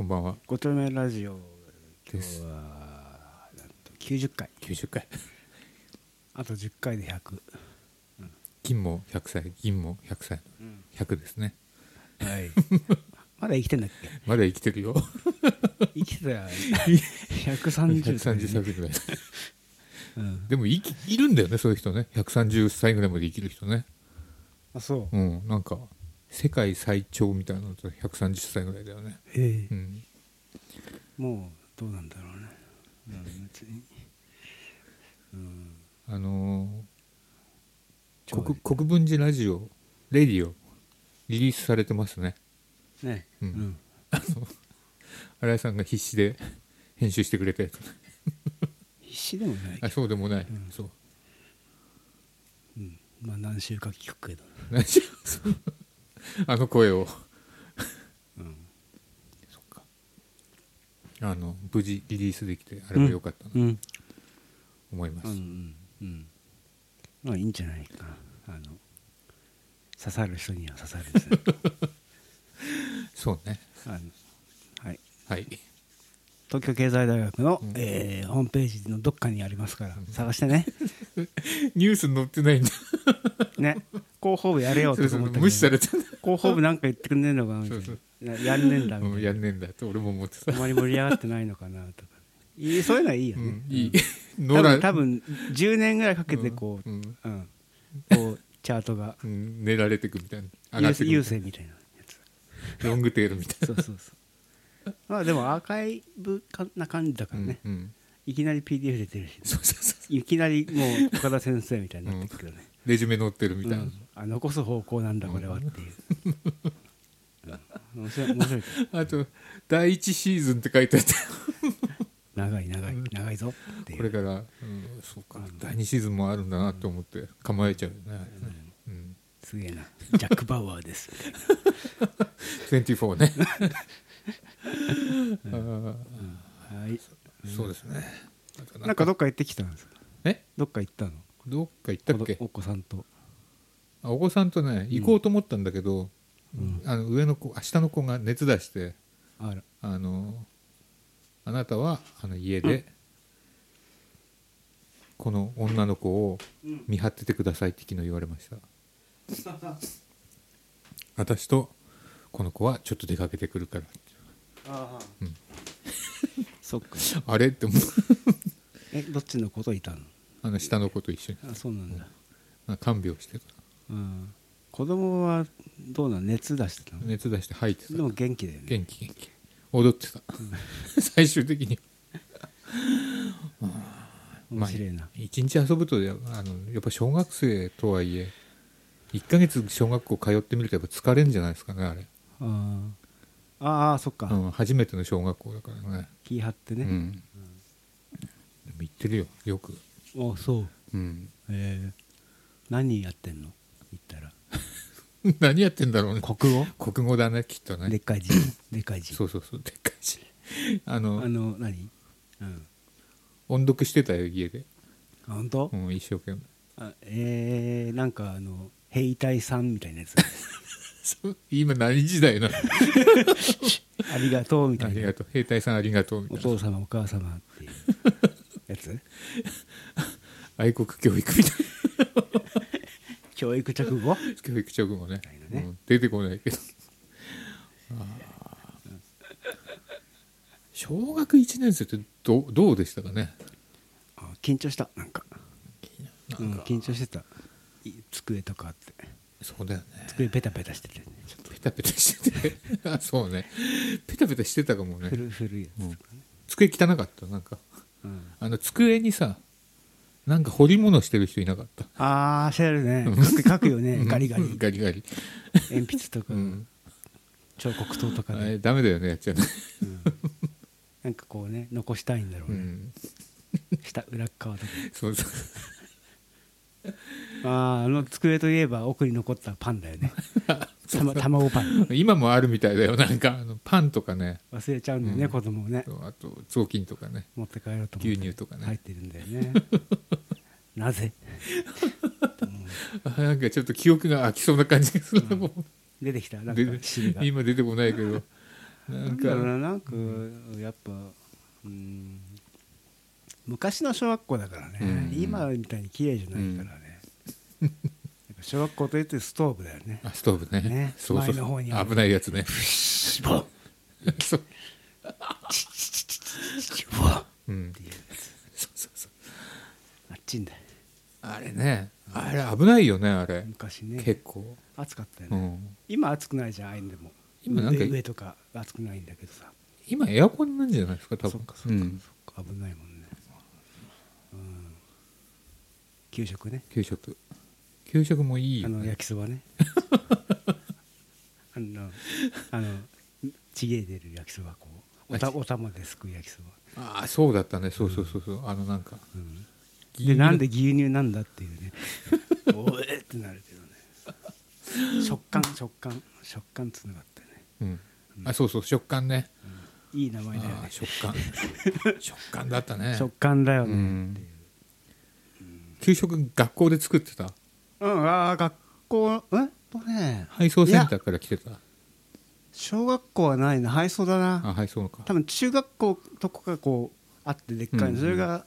こんばんは。ごとめラジオ今です日はなんと90回90回。あと10回で100、金も100歳、銀も100歳。100ですね。はいまだ生きてんだっけ？まだ生きてるよ。生きてた ら130 130歳ぐらい。うん、でもいきいるんだよね、そういう人ね。130歳ぐらいまで生きる人ね。あそう、うん、なんか、世界最長みたいなのと130歳ぐらいだよね。ええうん。もうどうなんだろうね、うん、あのー国国分寺ラジオ、レディオ、リリースされてますね。ねううんん、新井さんが必死で編集してくれたやつ。必死でもないけあ、ど、そうでもない。うんそう。うん、まあ何週か聞くけど、何しそう あの声を。うん、そっか。あの、無事リリースできて、あれも良かったなとうん思います。うんうんうんまあいいんじゃないかなあの刺さる人には刺さるですね そうね。あのはいはい。東京経済大学の、うんえーホームページのどっかにありますから探してね ニュースに載ってないんだ。ね。広報部やれよそうそうと思った無視されたんだ。広報部なんか言ってくんねえのかなみたいな。ややんねえんだみたいな、うんやんねえんだって俺も思ってあた。まり盛り上がってないのかなとか。いいそういうのはいいよね、うん、いい。多分多分10年ぐらいかけてこう、うんうん。こうチャートが。うん練られてくみたいな。上が優ってく優勢みたいなやつ。ロングテールみたいそうそうそう。まあでもアーカイブかな感じだかな。らね、うんうん。いきなり PDF 出てるし、そうそうそう。いきなりもう岡田先生みたいになってくるね、レジュメ載ってるみたいな。うん。あ残す方向なんだこれはっていう、うん。面白い面白い。あと、第一シーズンって書いてあった。長い長い長いぞっこれから、うん、そうか、第二シーズンもあるんだなって思って構えちゃうよね。うん。すげえな。ジャック・バウアーです。みたい24ね。あー。な、はい、そうですね。なんかどっか行ってきたんですか？え？どっか行ったの？どっか行ったっけ？お子さんと。あお子さんとね行こうと思ったんだけど、うん。あの上の子下の子が熱出してあら。あのあなたはあの家で、この女の子を見張っててくださいって昨日言われました。私とこの子はちょっと出かけてくるからあ、うん。そっか。あれ？って思う。えどっちの子といたの？あの下の子と一緒に。あそうなんだ、あ看病してたうん、子供はどうなの？熱出してたの？熱出して吐いてた。でも元気だよね。元気元気。踊ってた、最終的に。面白いな、一日遊ぶとやあのやっぱ小学生とはいえ1ヶ月小学校通ってみるとやっぱ疲れるんじゃないですかねあれ、あーあーそっか、うん、初めての小学校だからね。気張ってね、うん、でも行ってるよよく、あそう。うん、えー、何やってんの？言ったら。何やってんだろうね。国語？国語だねきっとね。でっかい字。でっかい字。そうそうそうでっかいし あのあの何？うん。音読してたよ家で、あ本当、うん、一生懸命。あえー、なんかあの兵隊さんみたいなやつ。今何時代なの？ありがとうみたいな。ありがとう。兵隊さんありがとうみたおいな。父様お母様っていうやつ？愛国教育みたい教育直後？な教育直後ね。ね。うん。出てこないけど。小学1年生ってどうどうでしたかね？あ緊張した。なんか。うん、緊張してた。い机とかあって。そうだよね。机ペタペタしててね。ペタペタしてて。あそうね。ペタペタしてたかもね。古いやつうん。机汚かったなんか。うん。あの机にさなんか彫り物してる人いなかった。ああしてるね。書く書くよね。ガリガリ。ガリガリ、鉛筆とか、うん、彫刻刀とかで、あれダメだよねやっちゃうね、うん。なんかこうね残したいんだろうね、うん、下裏っ側とか。そうそう。あああの机といえば奥に残ったパンだよね 卵パン今もあるみたいだよ。なんかあのパンとかね。忘れちゃうんだよね、うん。子供ね。あと雑巾とかね。持って帰ろうと思って。牛乳とかね。入ってるんだよね。なぜ？あ なんかちょっと記憶が空きそうな感じがするな、もう出てきた？なんか今出てこないけど。なんか。ななんかやっぱうん。昔の小学校だからね、うん。今みたいに綺麗じゃないからね、小学校といってストーブだよね。あストーブね。ね。そうそう前の方にある危ないやつね。う。シボン。っうん。ていうそうそうそう。あっちんだ。よあれね。あれ危ないよねあれ。昔ね。結構。暑かった今暑くないじゃんああいうのでも。今なんか上上とか暑くないんだけどさ。今エアコンなんじゃないですか多分。そっかそっか。危ないもんね。うん。給食ね。給食給食もいいあのよね焼きそばね。あのあのちげえ出る焼きそばこう。おたお玉ですくう焼きそば、ああそうだったね。そうそうそうそう。あのなんか。うん、でなんで牛乳なんだっていうね。おえってなるけどね。食感食感。食感つながったよね、うん。あそうそう。食感ね。いい名前だよね。食感。食感だったね。食感だよね、うん。給食学校で作ってた？うん、ああ学校え？っとね。配送センターから来てた。小学校はないな配送だな。あ配送のか。多分中学校とこがこうあってでっかいの、うんそれが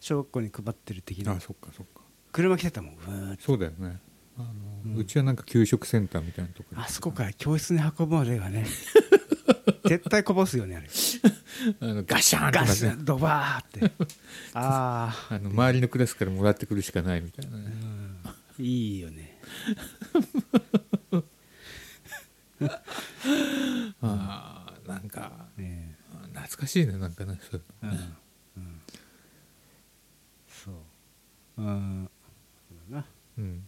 小学校に配ってる的な。あそっかそっか。車来てたもんうそうだよね。あの、うん。うちはなんか給食センターみたいなところ。あそこから教室に運ぶまでがね。絶対こぼすよねあれ。あのガシャーンガスねドバーって。ああの周りのクラスからもらってくるしかないみたいなあ、ね。うん、いいよね。ああなんかね懐かしいねなんかね。そういうん。うん、そう。うんそうだな。うん。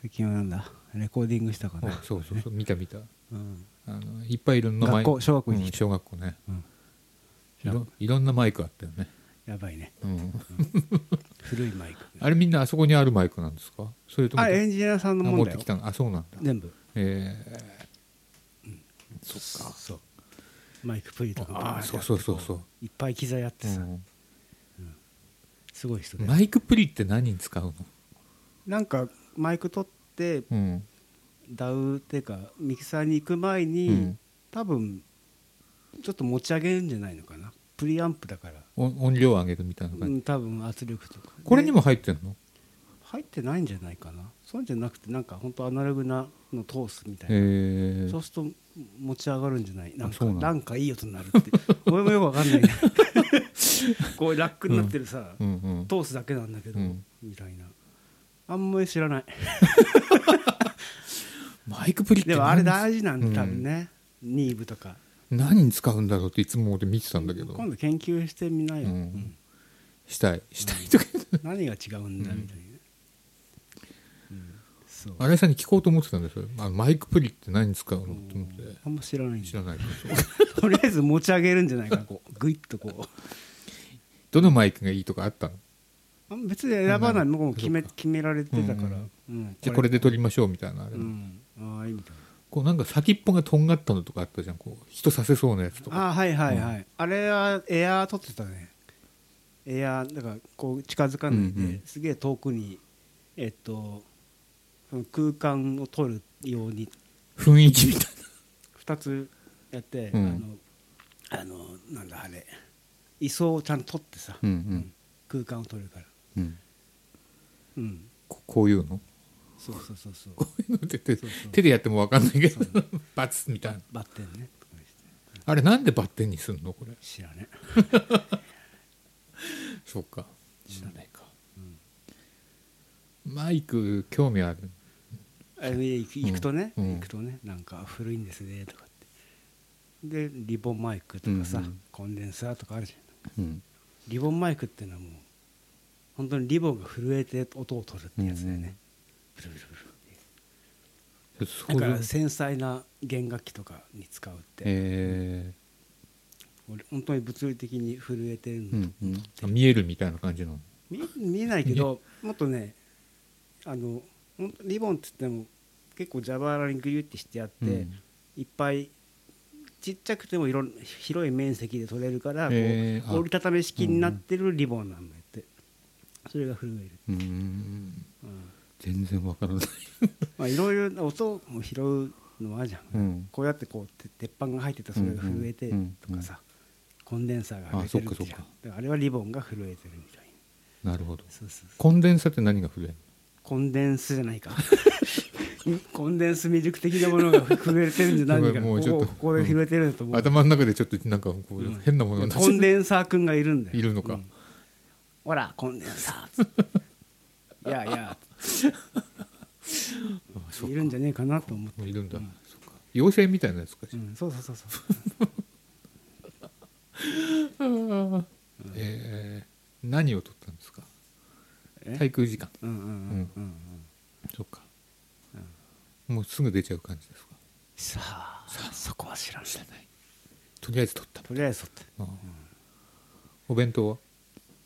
最近はなんだ？レコーディングしたかな？あそうそうそう。見た見た。うん。あのいっぱいいろんな小学校にうん小学校ね。うん。いろいろんなマイクあったよね、やばいね。うん、古いマイクあれみんなあそこにあるマイクなんですか？それともあエンジニアさんのあもんだよ。持ってきたの？あそうなんだ。全部。えー。そっか。そう。マイクプリとか。そうそうそうそう。いっぱい機材あってさ、うん。すごい人で、マイクプリって何に使うの？なんかマイク取ってうん。ダウっていうかミキサーに行く前に、うん。多分ちょっと持ち上げるんじゃないのかなプリアンプだから、音音量上げるみたいなう感じ、ん、多分圧力とか。これにでも入ってんの？入ってないんじゃないかな。そうじゃなくてなんか本当アナログなの通すみたいな、えー。そうすると持ち上がるんじゃない？なんかなんかいい音になるって。俺もよくわかんない。ねこうラックになってるさ、うんうん。通すだけなんだけど、うん。みたいな。あんまり知らない。マイクプリってでもあれ何大事なんだうん。多分ね、ニーブとか何に使うんだろうっていつも俺見てたんだけど。今度研究してみなよ、うん。うん。したい。したいとか何が違うんだみたいな、新井さんに聞こうと思ってたんですよあマイクプリって何に使うのって思って。あんま知らない知らない。か とりあえず持ち上げるんじゃないか。なこうグイッとこどのマイクがいいとかあったの？別に選ばない。うん。もう決め決められてたから、うん。うん。じゃあこれで撮りましょうみたいなあれ、うん。ああいいみたいこうなんか先っぽがとんがったのとかあったじゃんこう人させそうなやつとか。なあはいはいはい、あれはエアー撮ってたね。エアーだからこう近づかないで、うんうんすげえ遠くにえっと空間を撮るように。雰囲気みたい2つやって、うん。あのあのなんだあれ。位相をちゃんと取ってさ、な、うんうん。空間を取るから。うん、うん。ここういうの？そうそうそうそう。こういうのって手そうそう。手でやっても分かんないけどバツみたいな。バッテンね。あれなんでバッテンにすんのこれ？知らね そうか。知らないか、マイク興味ある。行くとね、うん。行くとねなんか古いんですねとかって。でリボンマイクとかさ、コンデンサーとかあるじゃん。リボンマイクっていうのはもう本当にリボンが震えて音を取るってやつだよね、だから繊細な弦楽器とかに使うって、え。俺本当に物理的に震えてるーの。と、うんうん。あ見えるみたいな感じなの。見見えないけどもっとねあのリボンっつっても結構蛇腹にグユってしてあって、うん。いっぱいちっちゃくてもいろん広い面積で取れるから、こうへーあ。折りたたみ式になってるリボンなんだって、それが震える、う。ーん。うん全然わからない。まあ、いろいろな音を拾うのあるじゃん、うん。こうやってこうて鉄板が入っててそれが震えてうんとかさ、コンデンサーが震えてるじゃん。あれはリボンが震えてるみたいな。なるほど。コンデンサって何が震えるコンデンスじゃないか。コンデンスミルク的なものが震えてるんじゃないかな。もうちょっと。ここで震えてると思う、頭の中でちょっとなんかこううん変なものになっちゃうコンデンサーくんがいるんだよ。いるのか。うん。ほらコンデンサー いやいやいるんじゃねえかなと思って、いるんだ、そっか。妖精みたいなやつかしうん、そうそうそうそう。ら、えー何を取ったんですか？え？滞空時間。うんうんうんうん。うん。そっか、もうすぐ出ちゃう感じですか？さあそこは知らない。とりあえず取ったとりあえず取ってああお弁当は？お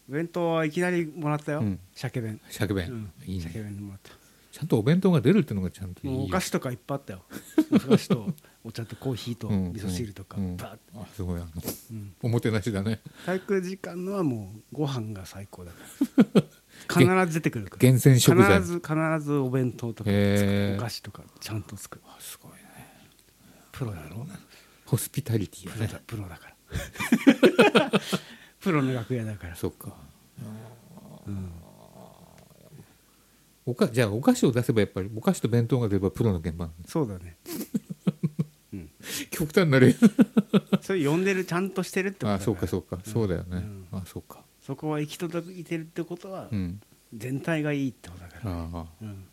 弁当はいきなりもらったよ、うん。鮭弁、鮭弁、うん、いい鮭ね弁もらった。ちゃんとお弁当が出るっていうのがちゃんとお菓子とかいっぱいあったよ。お菓子と お茶とコーヒーとうん味噌汁とか、うん。バーすごい。あのうん。おもてなしだね。滞空時間のはもうご飯が最高だから。必ず出てくるから。厳選食材。必ず必ずお弁当とかお菓子とかちゃんと作るあすごいね。プロだろ。ホスピタリティプロだから プロの楽屋だから。そっか。うん。おかじゃあお菓子を出せばやっぱりお菓子と弁当が出ればプロの現場そうだね。極端な例。それ呼んでるちゃんとしてるってことだあそうかそうか、そうだよね、うん。あそうか。そこは行き届いてるってことはうん全体がいいってことだから、ああ。うん、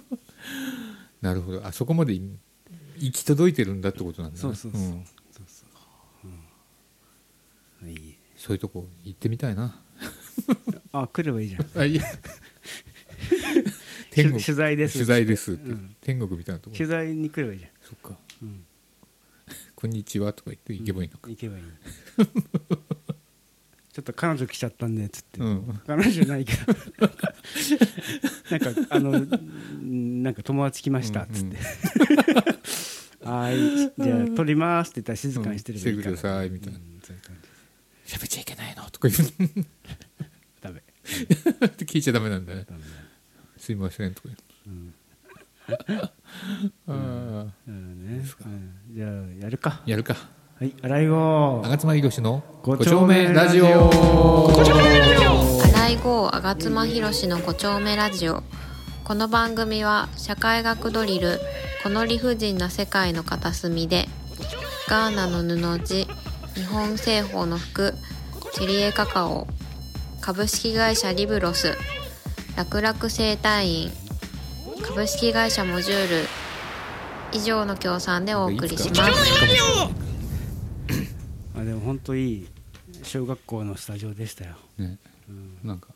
なるほど。あそこまでい行き届いてるんだってことなんだね。そうそうそう、うそう、うん、いいそういうとこ行ってみたいな。あ来ればいいじゃん。あいや。天国。取材です取材ですって、うん。天国みたいなとこ取材に来ればいいじゃん、そっか。うん、こんにちはとか言って行けばいいのか、行けばいい。ちょっと彼女来ちゃったんでつって、うん。彼女いないけどなんかあのんなんか友達来ましたっつって、はい。じゃあ撮りますって言ったら静かにしてればいいから、うん。してくださいみたいなとか言う。ダメ。って聞いちゃダメなんだね。すいませんとかう。ん。言うあうん。ねうん。じゃあやるかあやるかはい洗い後吾妻宏のごご丁目ラジオ新井郷吾妻弘の5丁目ラジオこの番組は社会学ドリルこの理不尽な世界の片隅でガーナの布地日本製法の服チェリエカカオ株式会社リブロス楽々生態院株式会社モジュール以上の協賛でお送りします。あでも本当いい小学校のスタジオでしたよ、ね。うん。なんか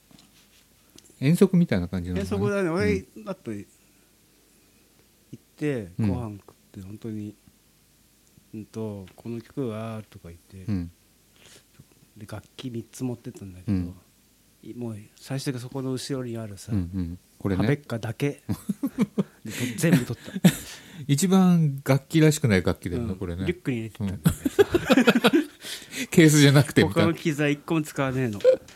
遠足みたいな感じなのえかなそこだね、うん。俺だって行ってうん。ご飯食って本当に、うん、とこの曲はとか言って、うんで楽器3つ持ってったんだけど、うん。いもう最初がそこの後ろにあるさ、うんうん。これハベねッカだけ。全部取った、一番楽器らしくない楽器だよね、うん。これね。リュックに入れてた。ん。だけどさ、ケースじゃなくて他の機材1個も使わねえの。うん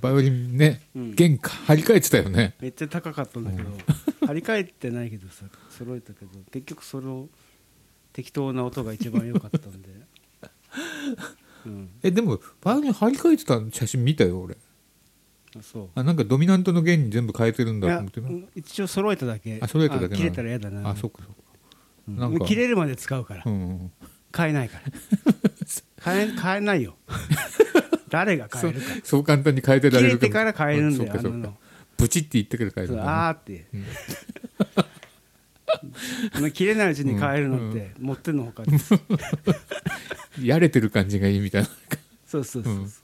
バイオリンね、うん。弦か張り替えてたよね。めっちゃ高かったんだけど、張り替えてないけどさ揃えたけど結局その適当な音が一番良かったんで、うん、えでもバイオリン張り替えてた写真見たよ俺。あそう。あなんかドミナントの弦に全部変えてるんだと思って一応揃えただけ。あ揃えただけ切れたら嫌だな。あそっかそっか。うん。なんか。切れるまで使うから、うんうん買えないから。買え買えないよ。誰が買えるか。そう簡単に変えてら切れるれてから買えるんだよ、うそうかそうか。ブチって言ってから変えるあーって、あの切れないうちに買えるのって、持ってのほかです。やれてる感じがいいみたいな。そうそうそうそ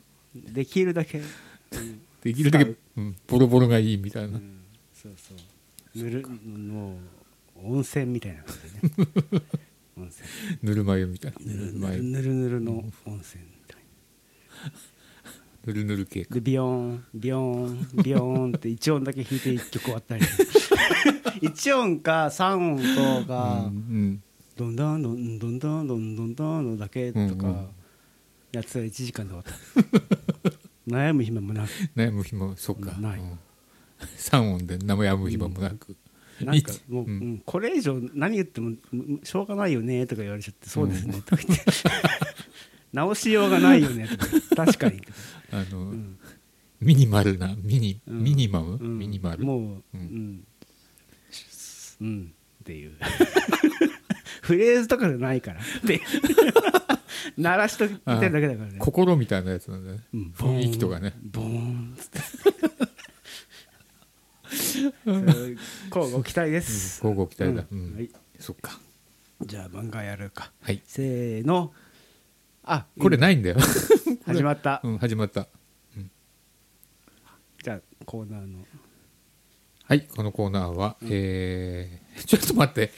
う、できるだけ、うんできるだけ使う、うん、ボロボロがいいみたいな、うん。そうそう。ぬるもう温泉みたいな感じね。温泉。ぬるま湯みたいな。ぬるぬるま湯。ぬるぬるの温泉みたいぬるぬる系でビヨーンビヨーンビヨーンって1音だけ弾いて1曲終わったり 1音か3音とか、どんどんどんどんどんどんどんどんのだけとかやってたら1時間で終わった悩む暇もなく悩む暇そっかないうん三音で悩む暇もなくなんかもう、うんこれ以上何言ってもしょうがないよねとか言われちゃって、そうですねとか言って直しようがないよねとか確かに、あの、ミニマルなミニ、ミニマム、ミニマルもううん、うん、っていう。フレーズとかじゃないから。って鳴らしといてるだけだからね。心みたいなやつなんだね、うん雰囲気とかね。ボーン。っつって。そうこうご期待です、交互期待だ、うん。うん。はい、そっか。じゃあ漫画やるか。はい。せーの。あこれないんだよ。始まった、うん始まった。じゃあコーナーのはいこのコーナーは、えー、ちょっと待って。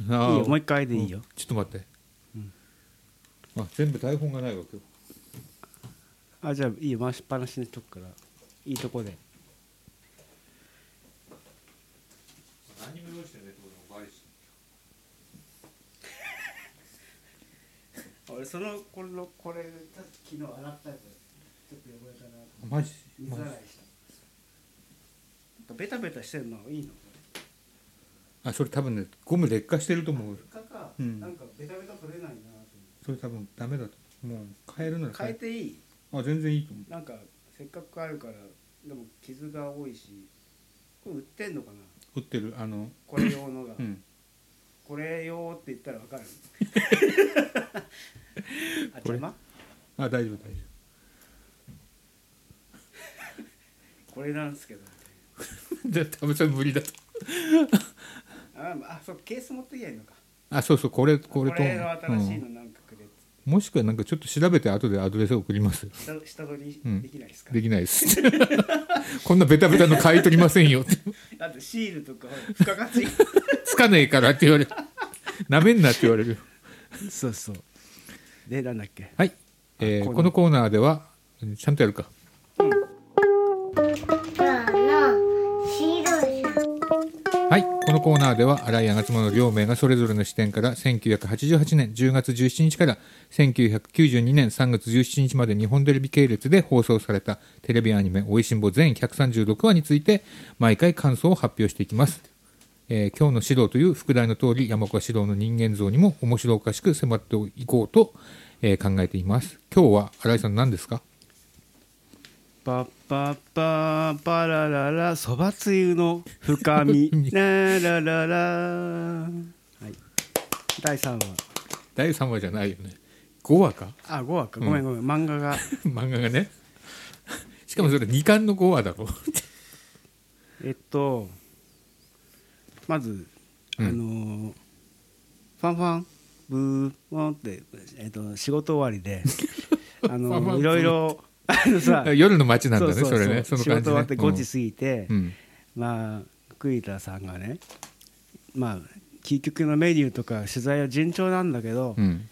いいよもう一回でいいよ。うん。ちょっと待って、うん。あ全部台本がないわけよあじゃあいいよ。回しっぱなしにしとくから。いいとこで。何も用意してないってこともバレし 俺そのこれのこれ昨日洗ったやつちょっと汚れたな。マジ？水洗いしたベタベタしてるのいいの？あそれ多分ねゴム劣化してると思う。かか、うん。なんかベタベタ取れないなとそれ多分ダメだと。もう変えるなら変えていい？あ全然いいと思う。なんかせっかくあるからでも傷が多いしこれ売ってんのかな？売ってるあの。これ用のが、うん。これ用って言ったらわかる？あ邪魔？あ大丈夫大丈これなんですけど多分それ無理だと。ああそうケース持ってきゃいいのか。あそうそうこれここれと。れの新しいうんのなんかくれっつって。もしくはなんかちょっと調べて後でアドレスを送ります。下下取りうん。できないですか、できないです。こんなベタベタの買い取りませんよって。だってシールとか付加価値。つかねえからって言われる。なめんなって言われる。そうそう。でなんだっけ？はい、えーこのコーナーではちゃんとやるかコーナーでは新井吾妻の両名がそれぞれの視点から1988年10月17日から1992年3月17日まで日本テレビ系列で放送されたテレビアニメ「おいしんぼ」全136話について毎回感想を発表していきます、えー今日の指導という副題の通り山岡指導の人間像にも面白おかしく迫っていこうと、えー考えています。今日は新井さん何ですか？パッパッパーパラララそばつゆの深み。ララララ。はい。第3話。第3話じゃないよね。5話か？あ5話か。ごめんごめん、漫画が。漫画がね。しかもそれ2巻の5話だろ。えっとまず、うん。あのーファンファンブーワンって、えっと、仕事終わりであのいろいろあのさ 夜の街なんだねそうそうそう。それね。その仕事終わって感じね5時過ぎて、うん。まあ栗田さんがねまあ究極のメニューとか取材は順調なんだけど、うん。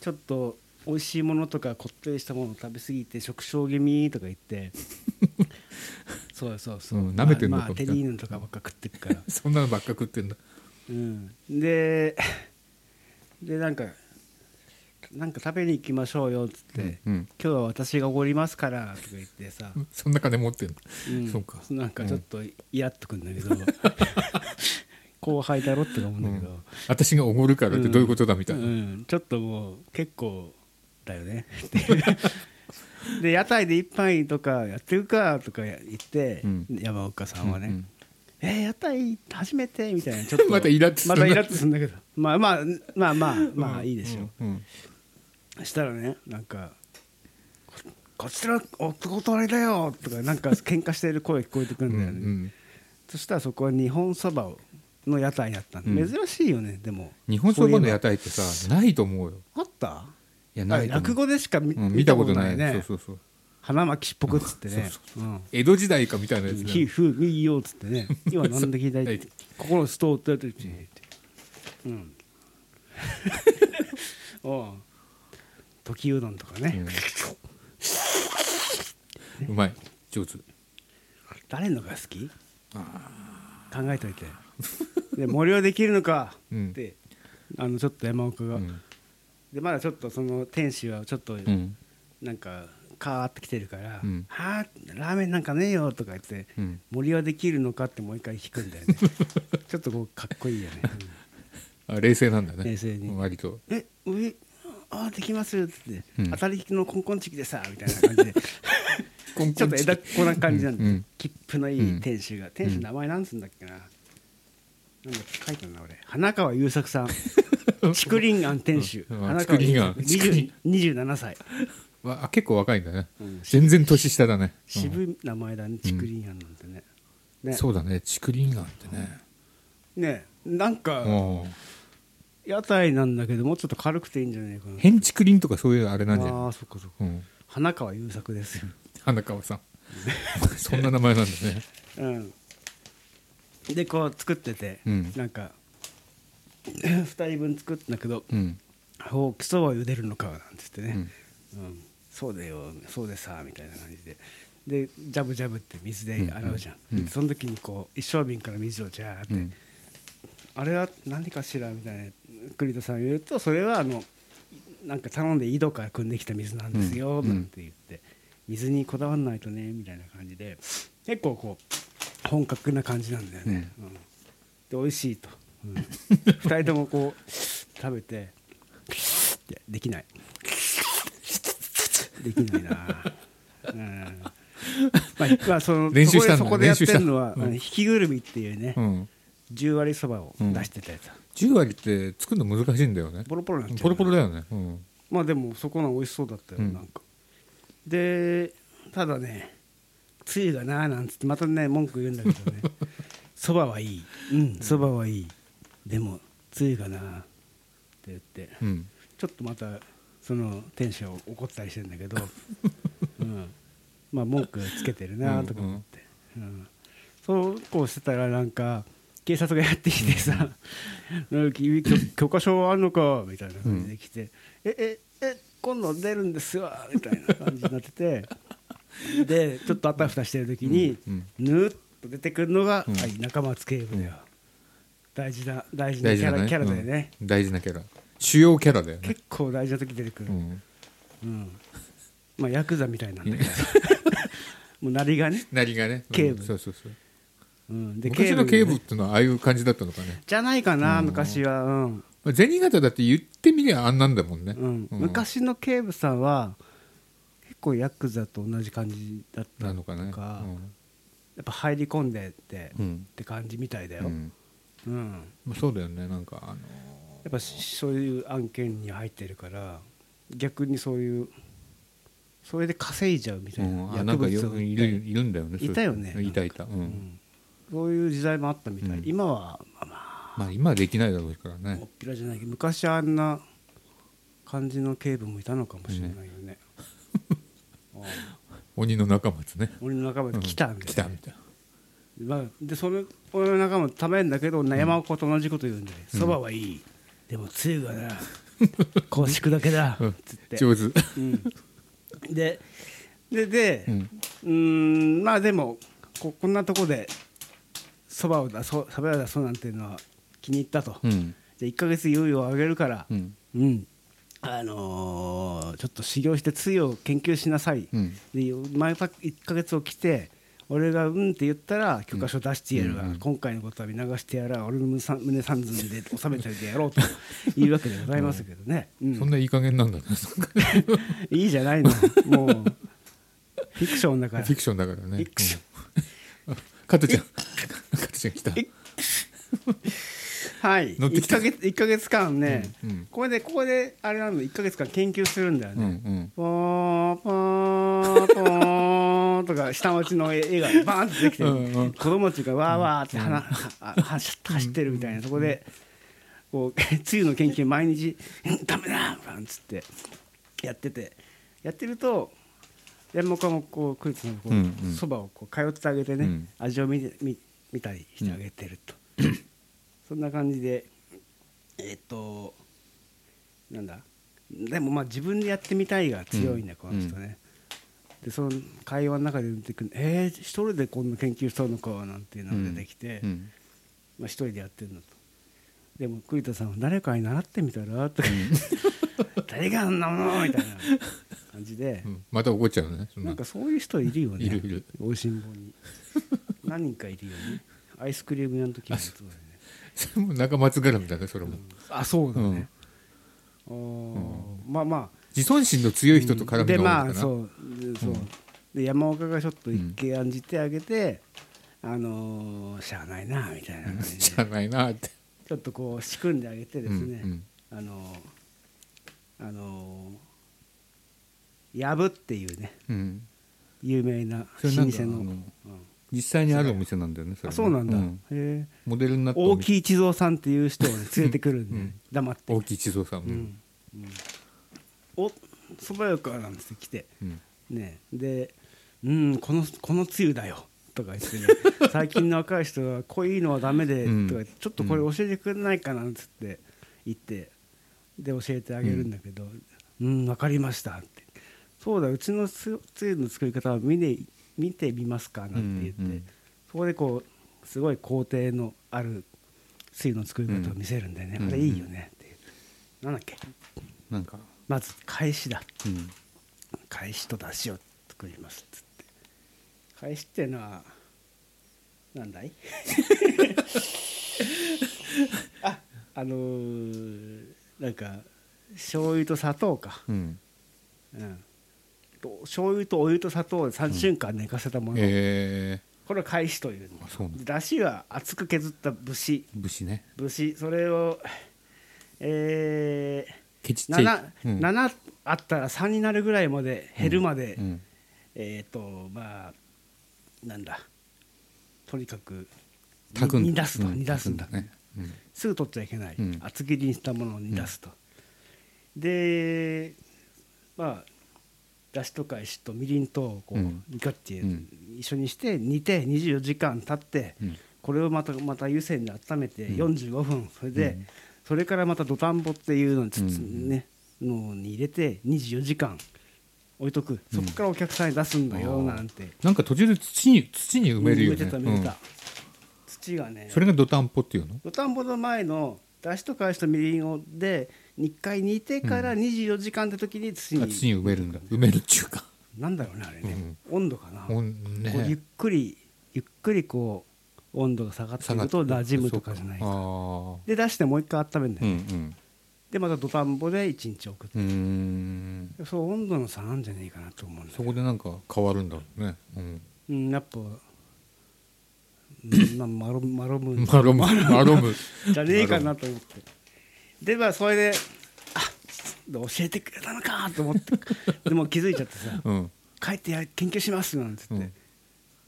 ちょっと美味しいものとかこってりしたものを食べ過ぎて食傷気味とか言って そうそうそう、うん。舐めてんのかまあ、まあ、テリーヌとかばっか食ってくから、そんなのばっか食ってんだ。うん、ででなんかなんか食べに行きましょうよっつって、うん今日は私がおごりますからとか言ってさ、そんな金持ってんの？うん。そうか。なんかちょっとイラっとくんだけど、後輩だろって思うんだけど、私がおごるからってどういうことだみたいな、うん、ちょっともう結構だよね。で屋台で一杯とかやってるかとか言って、うん。山岡さんはね、うんえー屋台初めてみたいな。ちょっとまたイラッとするな。またイラッとするんだけど。まあまあまあまあまあいいでしょう、うんそしたらねなんかここちらお断りだよとかなんか喧嘩してる声聞こえてくるうんんだよね、うんそしたらそこは日本そばの屋台だったんで、うん。珍しいよねでも。日本そばの屋台台ってさないと思うよ。あった？いやない落語でしか見,、うん見たことない。ね。そうそうそう。花巻っぽくっつってね。江戸時代かみたいなやつねひふみいよっつってね。今なんで聞いたはいい。心ストーってやってるって。うん。おう時うどんとかね、うん。うまい。上手。誰のが好き？考えといて。で森はできるのか？うん。って、あのちょっと山岡が、うん。でまだちょっとその天使はちょっとうん。なんかカーって来てるから「うん。はあラーメンなんかねえよ」とか言ってうん「森はできるのか?」ってもう一回聞くんだよね。ちょっとこうかっこいいよね、あ冷静なんだね。冷静に。割と。うんえ上あーできますって言って、うん当たりのコンコンチキでさみたいな感じで。ちょっと枝っこな感じなんで、うんうん。切符のいい店主が、店主名前なんつうんだっけな、なんだ書いてん な俺。花川優作さん。竹林庵店主、うん。花川優作竹林庵。20 27歳、わあ結構若いんだね。うん。全然年下だね。うん渋い名前だね竹林庵なんてね、ね。そうだね竹林庵ってね。ねなんかうん屋台なんだけどもうちょっと軽くていいんじゃないかな。変竹林とかそういうあれなんじゃない？ああそっかそっか。うん。花川優作ですよ。花川さん。そんな名前なんだね。うん、でこう作ってて、うん。なんか 2人分作ったんだけどうん「お基礎は茹でるのか」なんつってね、うん。うん。そうだよそうでさ」みたいな感じで。でジャブジャブって水で洗うじゃん、うん。うん。でその時にこう一升瓶から水をジャーって、うん。あれは何かしらみたいな栗田さんが言うとそれはあのなんか頼んで井戸から汲んできた水なんですよ、うん。なんて言って水にこだわらないとねみたいな感じで結構こう本格な感じなんだよね、うん。で美味しいと、うん、2人ともこう食べてでできない。できないな。うん。まあ、まあ、その練習そこでやってるのは、うん。引きぐるみっていうね、うん。10割そばを出してたやつ、10割って作るの難しいんだよね。ポロポロになっちゃうポロポロだよね。うん。まあでもそこの美味しそうだったよ、うん。なんか。でただねつゆがなあなんつってまたね文句言うんだけどね。そばはいい。うんそばはいい。でもつゆがなあって言って。うん。ちょっとまたその店主を怒ったりしてんだけど、うん、まあ文句つけてるなとか思って、うん。そうこうしてたらなんか警察がやってきてさ「なんか君許許可証あんのか?」みたいな感じで来て「えええ今度出るんですわ」みたいな感じになってて。でちょっとあたふたしてる時に、うん。ぬーっと出てくるのが、うん。はい、中松警部だよ、大事な大事なキャラ,、キャラだよね、うん。大事なキャラ。主要キャラだよね。結構大事な時出てくる、うん。うん、まあヤクザみたいなんだけど。もうなりがね、なりがね。警部。うんそうそうそううん、で昔の警部っねてのはああいう感じだったのかね。じゃないかな、うん。昔は、うん。まあ銭形だって言ってみりゃあんなんだもんね。うん。うん。昔の警部さんは結構ヤクザと同じ感じだったなのかね。かやっぱ入り込んでって、っうん。て感じみたいだよ、うん。うん。まあそうだよね。なんかあのやっぱそういう案件に入ってるから逆にそういうそれで稼いじゃうみたいうん。な、あなんかいるいるんだよね。いたよねいたいた。ううんんそういう時代もあったみたい、うん。今はまあまあ。まあ今はできないだろうからおっねぴらじゃない。けど昔あんな感じの警部もいたのかもしれないよね、あ あ鬼の仲間ね。俺の仲間で来たみたいな、来たみたいな。まあ、でその俺の仲間食べるんだけど山岡と同じこと言うんでうん。そば、はいい。でもつゆがな 公式だけだうん。つって、上手。うん、でででうんまあでもここんなとこでそばを出そうそばを出そうなんていうのは気に入ったと、うん。で1ヶ月猶予をあげるからうん。うん。あのーちょっと修行してつゆを研究しなさい、うん。で前ぱ1ヶ月を来て俺がうんって言ったら許可証出してやるわ、うんうん今回のことは見流してやら俺の胸三胸三寸で収めてやろうと いうわけでございますけどね、うん。そんないい加減なんだね。いいじゃないの。もう フィクションだから。フィクションだからね。フィクション。うん。加トちゃん加トちゃん来た。え？はい。1乗ってきた。ヶ月一ヶ月間ね、うんうん。これでここであれなの？1ヶ月間研究するんだようんうね、ん。ポーポーポーとか下町の絵がバーンって出てきてうんうん。子供たちがわーわーってはなは走走ってるみたいなそこでこう つゆの研究毎日「うんダメだ!」なんつってやってて。やってると山岡もこうクイズのそばをこう通ってあげてね、うん。味を見て見見たりしてあげてると、そんな感じでえっとなんだ？でもまあ自分でやってみたいが強いんだ、うん。この人ね、でその会話の中で出てくる「えー、一人でこんな研究したのか」なんていうのが出てきて、うん。まあ、一人でやってるのと。でも栗田さんは誰かに習ってみたら？とか、誰があんなもの？みたいな感じで。う、ん。また怒っちゃうねな。なんかそういう人いるよね。いるいる。おいしんぼに何人かいるよね。アイスクリーム屋の時もそうだよね。それも中松絡みだねそれも。あそうだね、あーまあま自尊心の強い人と絡あでまあそう。でそう、で山岡がちょっと一見案じてあげて、あのーしゃあないなみたいな感じで。知らないなって。ちょっとこう仕組んであげてですね、うんうん。あのーあのーやぶっていうね。うん。有名な老舗のうん実際にあるお店なんだよねそれね。あそうなんだ、ん。へえ。モデルになったお大店木一蔵さんっていう人を、ね、連れてくるんで、う ん黙って。大木一蔵さん、ううん。んうん。おそばよかなんつって来て。うん。ねで「うんこのこのつゆだよ」とか言ってね。最近の若い人は濃いのはダメで、うん。とかちょっとこれ教えてくれないかなんつって言ってで教えてあげるんだけど「うん分かりました」って「そうだうちのつつゆの作り方は見て見てみますか」なんて言って、うんうん。そこでこうすごい工程のあるつゆの作り方を見せるんでね、うん。これいいよねっていう。なんだっけ？なんか、まず返しだ。うん、返しと出汁を作りますっつって。返しっていうのはなんだい？ああのーなんか醤油と砂糖か、うん、うん、と醤油とお湯と砂糖を3週間寝かせたもの、え。これを返しという。んだあそうなんで出汁は厚く削った節ー、武士ね。節それをえケチー、っちゃ 7, い、うん。7あったら3になるぐらいまで減るまで、うん。えっ、とまあなんだ。とにかく煮出すと、うん煮出すんだ。ね、うん。すぐ取っちゃいけない、うん。厚切りにしたものを煮出すと、でまあだしとか石とみりんとこう、うかってうん一緒にして煮て24時間経って、うん。これをまたまた湯煎で温めてうん。45分、それで、うん。それからまた土田んぼっていうのにねのに入れて24時間置いとく。そこからお客さんに出すんだようん。なんて、なんか途中で土に土に埋めるよね。埋めてた土がね。それが土炭ポっていうの？土田んぼの前のだしとかしとみりんをで1回煮てから24時間って時に土に、あ土に埋めるんだ。埋めるっちゅうか。なんだろうねあれね、温度かな、ほんこうゆっねくりゆっくりこう温度が下がっていくと馴染むとかじゃないか。あで出してもう一回温めるんだうよ、ん。でまた土田んぼで1日置くうそう温度の差なんじゃねえかなと思うんそこでなんか変わるんだろうね。うん。うんやっぱうん まあマロマロムマロムマロムじゃねえかなと思ってでまあそれであ教えてくれたのかと思って でも気づいちゃってさうん。帰ってや研究しますなんつって、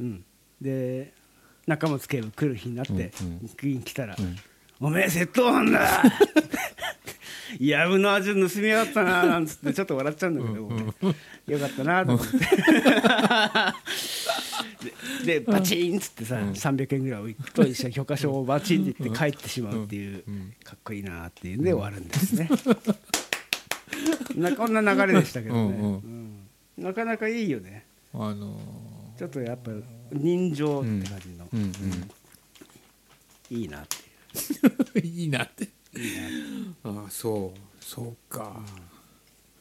うん。で仲間つける来る日になって、うんうん。来たら、ん。おめえ窃盗犯だやぶの味盗みやがったな なんつってちょっと笑っちゃうんだけど、俺よかったなと思って。ででバチンっつってさ、300円ぐらい置くと一緒に許可証をバチンって言って帰ってしまうっていう、うん。かっこいいなっていうんで終わるんですね、なこんな流れでしたけどね、うんうん。うん。なかなかいいよね。あのちょっとやっぱ人情って感じの、ーうん。いいなっていう。う んいいなってああそうそうか。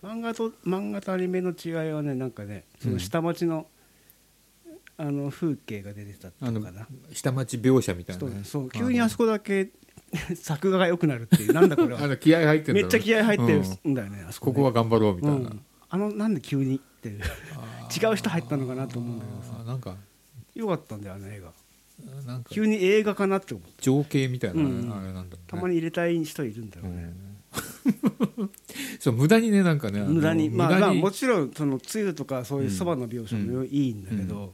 漫画と漫画とアニメの違いはねなんかねその下町の、あの風景が出てたあのとかな。下町描写みたいなね。そう急にあそこだけ 作画が良くなるっていうなんだこれは。あの気合入ってるめっちゃ気合入ってるうん。んだよね、あそここね。こは頑張ろうみたいな、うん。あのなんで急にっていう。違う人入ったのかなと思うんだけどさ。あなんか。よかったんだよあの映画なんか急に映画かなって思って情景みたいな、うん。あれなんだろうね。たまに入れたい人いるんだろうね、うん。そう無駄にねなんかねあの無駄に。まあまあもちろんそのつゆとかそういうそばの描写もいいんだけど、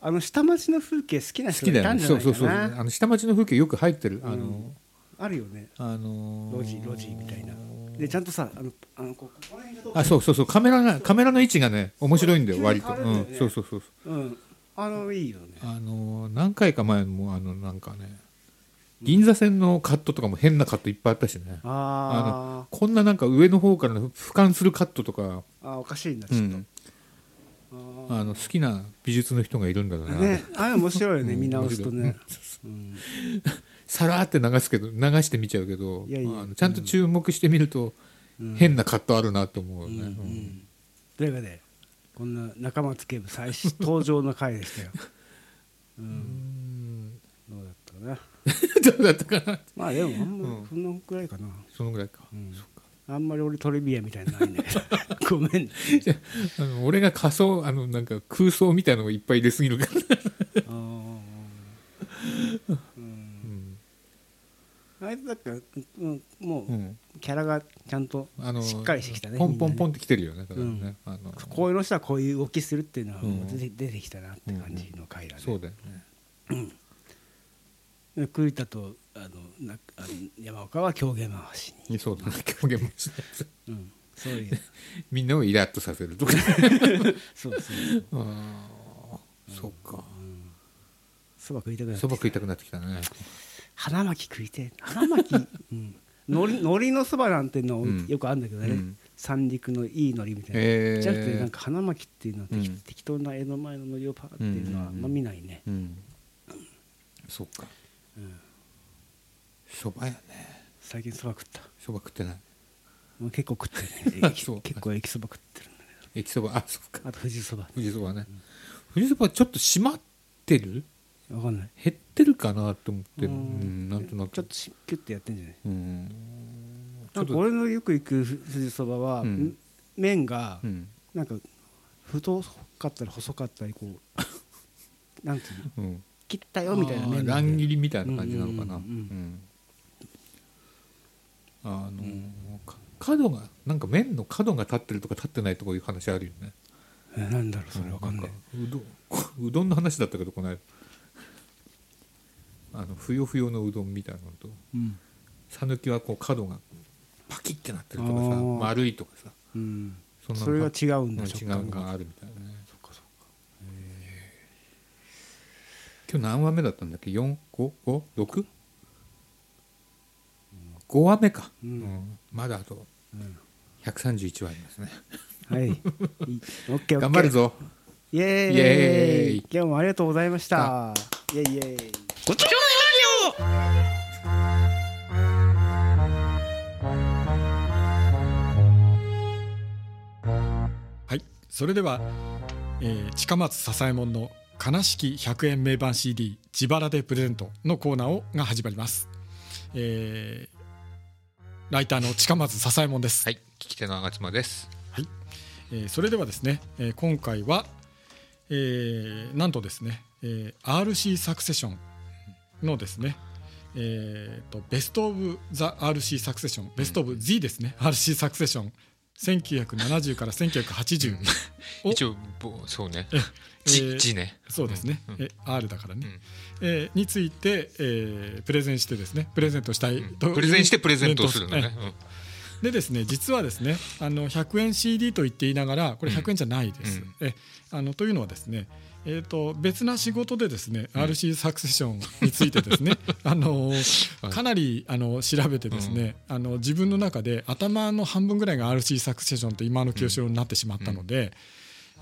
あの下町の風景好きな好きだよね人がいたんじゃそうそうそうあの下町の風景よく入ってる。あの、うん。あるよね。あのー路地路地みたいな。でちゃんとさあのあのこここの辺がどう。あそうそうそう。カメラがカメラの位置がね面白いんだよ割と、急に変わるんだよね。うん、そうそうそうそう。うんあのいいよね。あのー何回か前もあのなんかね銀座線のカットとかも変なカットいっぱいあったしね。あこんななんか上の方からの俯瞰するカットとか、ーあおかしいんだうちょっと、ん、ああの好きな美術の人がいるんだろうな、ーねあれ面白いよね、うん。見直すとね。面、うん、さらーって流すけど流してみちゃうけどちゃんと注目してみると、うん。変なカットあるなと思うよね、うん。うん。というわけでこんな中松警部最新登場の回でしたよ。うん。どうだったかな。どうだったかな。まあでもあんまうんそんなくらいかな、そのぐらいか、うん。そっか。あんまり俺トリビアみたいなのないんだけどごめんね。あの俺が仮想あのなんか空想みたいなのがいっぱい入れすぎるから、あーうんあいつだから、うん、もううん、キャラがちゃんとあのしっかりしてきたねポンポンポンってきてるよねだからね、あのこういうの人はこういう動きするっていうのは出て,、出てきたなって感じの回だね、そうだよねで栗田とあのなあの山岡は狂言回しに、そうだね狂言もしうん、そういう。みんなをイラッとさせるとか。そうそう。ああそっか。そば食いたくなってそば食いたくなってきたね花巻食いてえ。花巻、うん、海苔海苔のそばなんていうのうん。よくあるんだけどね、うん。三陸のいい海苔みたいな、へえじゃなくてなんか花巻っていうのは適,、うん。適当な江戸前の海苔をパーっていうのはあん。ま見ないね、うん。そっか。うん。そばやね。最近そば食った。そば食ってない。もう結構食ってるね。結構駅そば食ってるんだけ駅そば。あそっか。どあと富士そば。富士そばね。富士そばちょっと閉まってる？わかんない。減ってるかなと思ってるううん。んなんとなく。ちょっとしキュッてやってんじゃないうん。なんか俺のよく行く富士そばは、うん。麺がうん。なんか太かったり細かったりこう なんていうの？うん。切ったよみたいな麺乱切りみたいな感じなのかな。うんあの角がなんか麺の角が立ってるとか立ってないとかいう話あるよね。えなんだろうそれわかんない、うどん うどんの話だったけどこの間あのふよふよのうどんみたいなのとうん。讃岐はこう角がパキッてなってるとかさ丸いとかさうん。そんなそれが違うんだうん違うが。があるみたいなね。そっかそっか。今日何話目だったんだっけ？456 5話目か、うん。うん。まだあとうん。131話ありますね。はい。頑張るぞ。イエーイ。イエーイ。今日もありがとうございました。イエイイエイごちそうラジはい、それでは、えー近松笹右衛門の悲しき100円名盤 CD 自腹でプレゼントのコーナーをが始まります、えーライターの近松笹右衛門です、はい聞き手の吾妻です。えーそれではですね、えー今回は、えーなんとですね、えー RC サクセションのですねえーとベスト・オブ・ザ・ RC サクセションベスト・オブ・ Z ですね RC サクセション1970から1980お一応ぼそうね。え 字ー字ね。そうですね、うんえ R だからね、うん。えーについて、えープレゼンしてですね。プレゼントしたいと、プレゼンしてプレゼントをするのね。えーでですね実はですねあの100円 CD と言っていながらこれ100円じゃないです。うん。えあのというのはですねえー、と別な仕事でですね、RC サクセションについてですね あのはい。かなりあの調べてですね、あの自分の中で頭の半分ぐらいが RC サクセションと今の清志郎になってしまったので、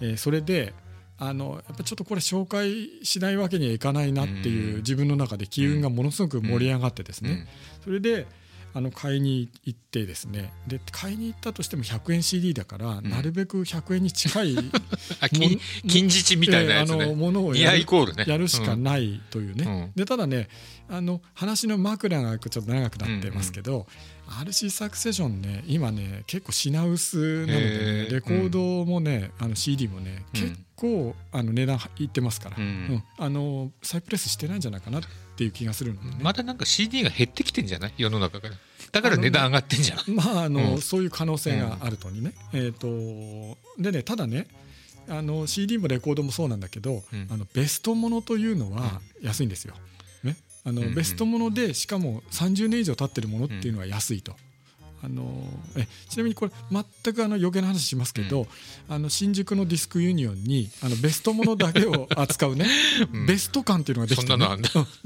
えーそれであのやっぱちょっとこれ紹介しないわけにはいかないなっていううん。自分の中で機運がものすごく盛り上がってですね、それであの買いに行ってですね。で買いに行ったとしても100円 CD だから、ん。なるべく100円に近い あ金金槌みたいなやつえーあねのものをニアイコールね。やるしかないというね、うん。でただねあの話の枕がちょっと長くなってますけど、RC サクセションね今ね結構品薄なので、へね、ー。レコードもね、あの CD もねうん。結構あの値段いってますから、うん。うん。あの再プレスしてないんじゃないかなっていう気がするのでね。まだなんか CD が減ってきてんじゃない？世の中から。だから値段上がってんじゃない？まああの、うん。そういう可能性があるとにね。えっ、とでねただねあの CD もレコードもそうなんだけど、うん。あのベストものというのは安いんですよ。ね、あのうんうん。ベストものでしかも30年以上経ってるものっていうのは安いと。あのえちなみにこれ全くあの余計な話しますけど、あの新宿のディスクユニオンにあのベストものだけを 扱うね、うん。ベスト館っていうのができて、ね、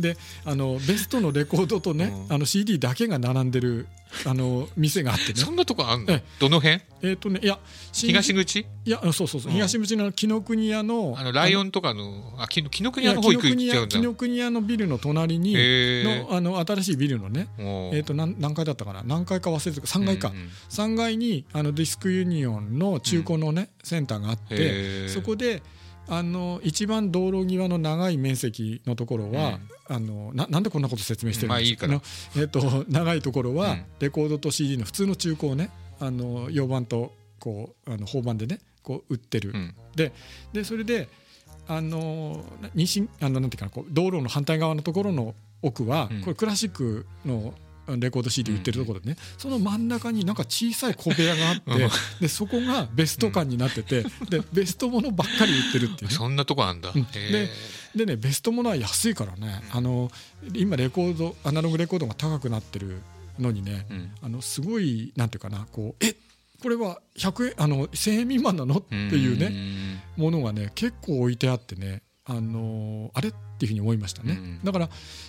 ベストのレコードとね、うん。あの CD だけが並んでるあの店があってね。そんなとこあんの？えどの辺？えっ、とねいや新東口？いやそうそうそう、うん。東口の紀ノ国屋のあのライオンとかのあき紀ノ国屋の方行く紀ノ国屋行っちゃうんだ。紀ノ国屋のビルの隣にのあの新しいビルのねえー、と何何階だったかな？何階か忘れてる3階か、うんうん3階にあのディスクユニオンの中古のね、センターがあってそこであの一番道路際の長い面積のところは、あのななんでこんなこと説明してるんですか？えー、と長いところは、うん。レコードと CD の普通の中古をねあの洋版とこうあの法版でねこう売ってる、うん。ででそれであの西あのなんていうかなこう道路の反対側のところの奥は、うん。これクラシックのレコード CD 売ってるところでね、その真ん中になんか小さい小部屋があって、うん。でそこがベスト館になってて、でベストものばっかり売ってるっていうね。そんなとこあんだ。うん。へでねベストものは安いからね、あの今レコードアナログレコードが高くなってるのにね、あのすごいなんていうかなこうえこれは100円あの1000円未満なの？っていうね、ねものがね結構置いてあってねあのーあれっていうふうに思いましたね、うん。だから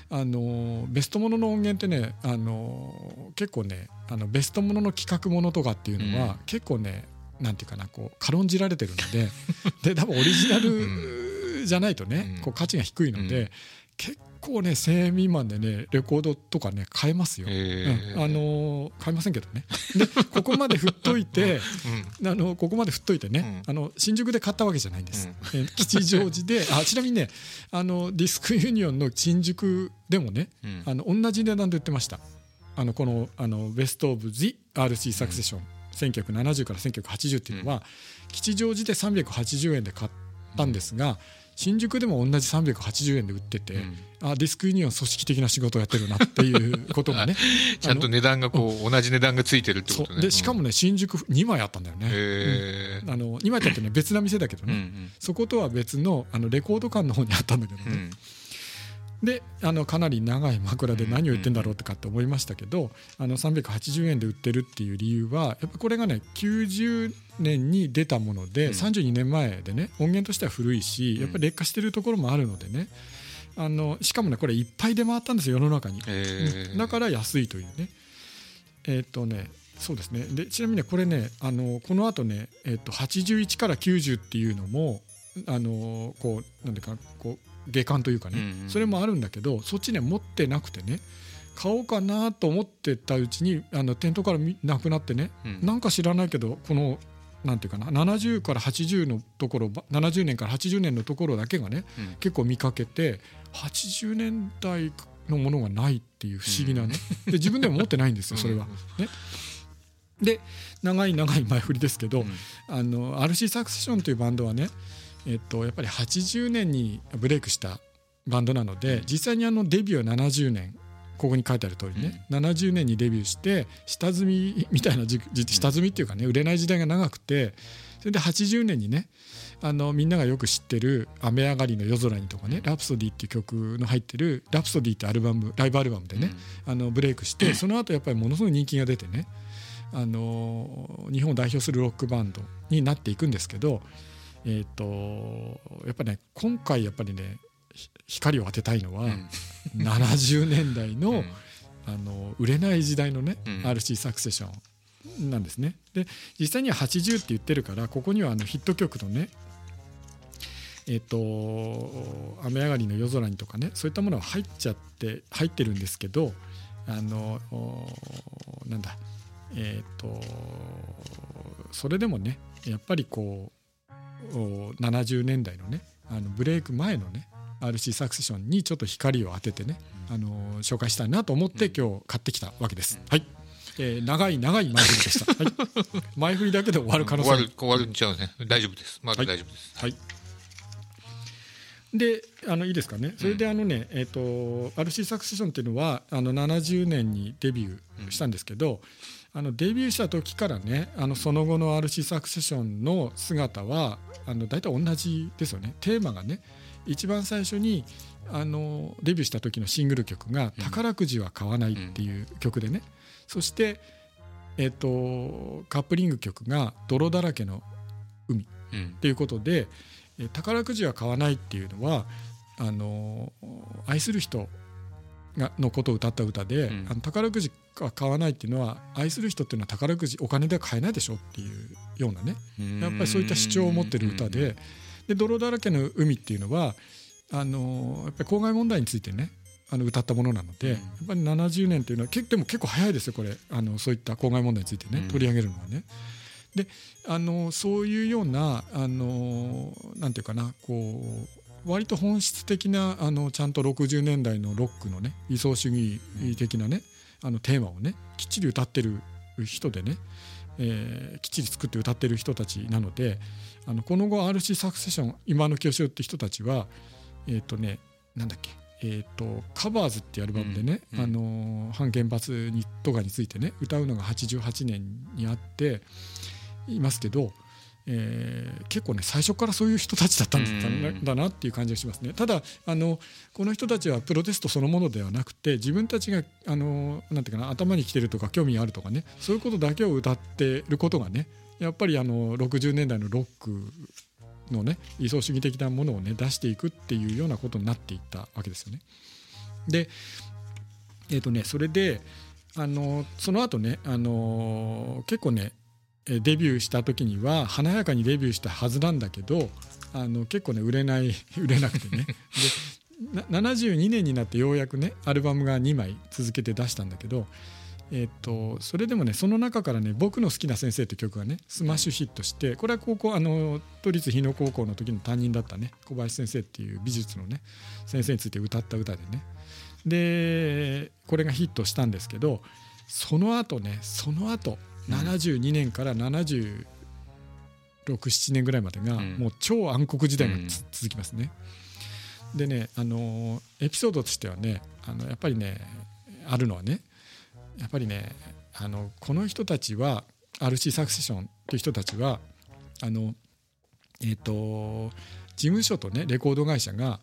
あのーベストものの音源ってねあのー結構ねあのベストものの企画ものとかっていうのは、うん。結構ねなんていうかなこう軽んじられてるのでで多分オリジナルじゃないとね、うん。こう価値が低いので、うん。結構ね1000円未満でねレコードとかね買えますよ。へー。うん。あのー買えませんけどね。でここまで振っといてあのここまで振っといてね、あの新宿で買ったわけじゃないんです、えー吉祥寺であちなみにねあのディスクユニオンの新宿でもねうん。あの同じ値段で売ってました。あのこのあのベスト・オブ・ジ・ RC サクセション、1970から1980っていうのは、吉祥寺で380円で買ったんですが、新宿でも同じ380円で売ってて、うん。あディスクユニオン組織的な仕事をやってるなっていうことがね。ちゃんと値段がこう同じ値段がついてるってそことね。う。でしかもね新宿2枚あったんだよね、へあの2枚ってあってね別な店だけどえうね、ん。そことは別のあのレコード館の方にあったんだけどね、うん。であのかなり長い枕で何を言ってんだろうってかって思いましたけど、あの380円で売ってるっていう理由はやっぱこれがね90年に出たもので、うん。32年前でね音源としては古いしやっぱり劣化してるところもあるのでねあのしかもねこれいっぱい出回ったんですよ世の中に、へえだから安いというね。えっ、とねそうですね。でちなみにねこれねあのこのあとね、えっと81から90っていうのもあのこうなんでかこう下巻というかね、うんうん。それもあるんだけどそっちね持ってなくてね買おうかなと思ってたうちにあの店頭からみなくなってね、うん。なんか知らないけどこのなんていうかな70から80のところば70年から80年のところだけがねうん。結構見かけて80年代のものがないっていう不思議なね、で自分でも持ってないんですよそれは。ね、で長い長い前振りですけど、うん。あの RC サクセションというバンドはね、えっと、やっぱり80年にブレイクしたバンドなので、実際にあのデビューは70年ここに書いてある通りね、70年にデビューして下積み みたいな下積みっていうかね売れない時代が長くてそれで80年にねあのみんながよく知ってる「雨上がりの夜空に」とかね「ラプソディ」っていう曲の入ってる「ラプソディ」ってアルバムライブアルバムでね、あのブレイクして その後やっぱりものすごい人気が出てねあの日本を代表するロックバンドになっていくんですけど、えー、とやっぱね今回やっぱりねひ光を当てたいのは、うん。70年代の,、うん。あの売れない時代のね、うん。RC サクセションなんですね。で実際には80って言ってるからここにはあのヒット曲のねえっ、と「雨上がりの夜空に」とかねそういったものは入っちゃって入ってるんですけどあのおなんだえっ、とそれでもねやっぱりこうお70年代のねあのブレイク前のね RC サクセションにちょっと光を当ててね、あの紹介したいなと思って今日買ってきたわけです。はい、えー長い長い前振りでした。はい、前振りだけで終わる可能性。終わる終わるんちゃうね。大丈夫です。まだ大丈夫です。はい。であのいいですかね。それであのね、えー、と RC サクセションっていうのはあの70年にデビューしたんですけど、あのデビューした時からねあのその後の RC サクセションの姿はあの大体同じですよね。テーマがね一番最初にあのデビューした時のシングル曲が「宝くじは買わない」っていう曲でね、そして、えー、とカップリング曲が「泥だらけのうん。ということで、えー宝くじは買わないっていうのはあのー愛する人がのことを歌った歌で、うん。あの宝くじが買わないっていうのは愛する人っていうのは宝くじお金では買えないでしょっていうようなね。やっぱりそういった主張を持ってる歌でで泥だらけの海っていうのはあのやっぱり公害問題についてねあの歌ったものなので、うん。やっぱり70年っていうのは結でも結構早いですよこれ。あのそういった公害問題についてね、うん。取り上げるのはね。であのそういうようなあのなんていうかなこう割と本質的なあのちゃんと60年代のロックのね理想主義的なねあのテーマをねきっちり歌ってる人でね、えーきっちり作って歌ってる人たちなのであのこの後 RC サクセション今の清志郎って人たちはえっ、とねなんだっけえー、とカバーズっていうアルバムでね、あの反原発にとかについてね歌うのが88年にあっていますけど、えー結構ね最初からそういう人たちだったんだ,、うんだなっていう感じがしますね。ただあのこの人たちはプロテストそのものではなくて自分たちがあのなんていうかな頭にきてるとか興味あるとかねそういうことだけを歌ってることがねやっぱりあの60年代のロックのね理想主義的なものをね出していくっていうようなことになっていったわけですよね。でえっ、とねそれであのその後ねあの結構ねデビューした時には華やかにデビューしたはずなんだけどあの結構ね売れない 売れなくてねで72年になってようやくねアルバムが2枚続けて出したんだけどえっとそれでもねその中からね「僕の好きな先生」って曲がねスマッシュヒットしてこれは高校あの都立日野高校の時の担任だったね小林先生っていう美術のね先生について歌った歌でね。でこれがヒットしたんですけどその後ねその後72年から767年ぐらいまでがうん。もう超暗黒時代がつうん。続きますね。でねあのエピソードとしてはねあのやっぱりねあるのはねやっぱりねあのこの人たちは RC サクセションっていう人たちはあのえっ、と事務所とねレコード会社が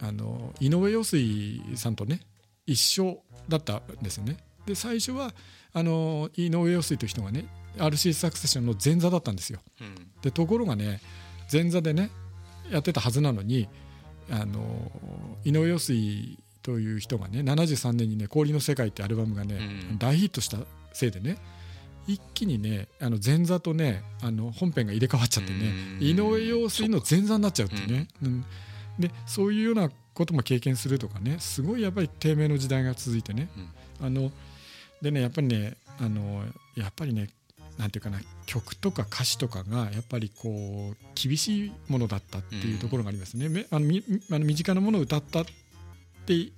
あの井上陽水さんとね一緒だったんですよね。で最初はあの井上陽水という人がね RC サクセションの前座だったんですよ。うんでところがね前座でねやってたはずなのにあの井上陽水という人がね73年にね「氷の世界」ってアルバムがね、うん。大ヒットしたせいでね一気にねあの前座とねあの本編が入れ替わっちゃってねうん。井上陽水の前座になっちゃうってね、うん。でそういうようなことも経験するとかねすごいやっぱり低迷の時代が続いてね、あのでねやっぱりねあのやっぱりねなんていうかな曲とか歌詞とかがやっぱりこう厳しいものだったっていうところがありますね。めあのみあの身近なものを歌ったって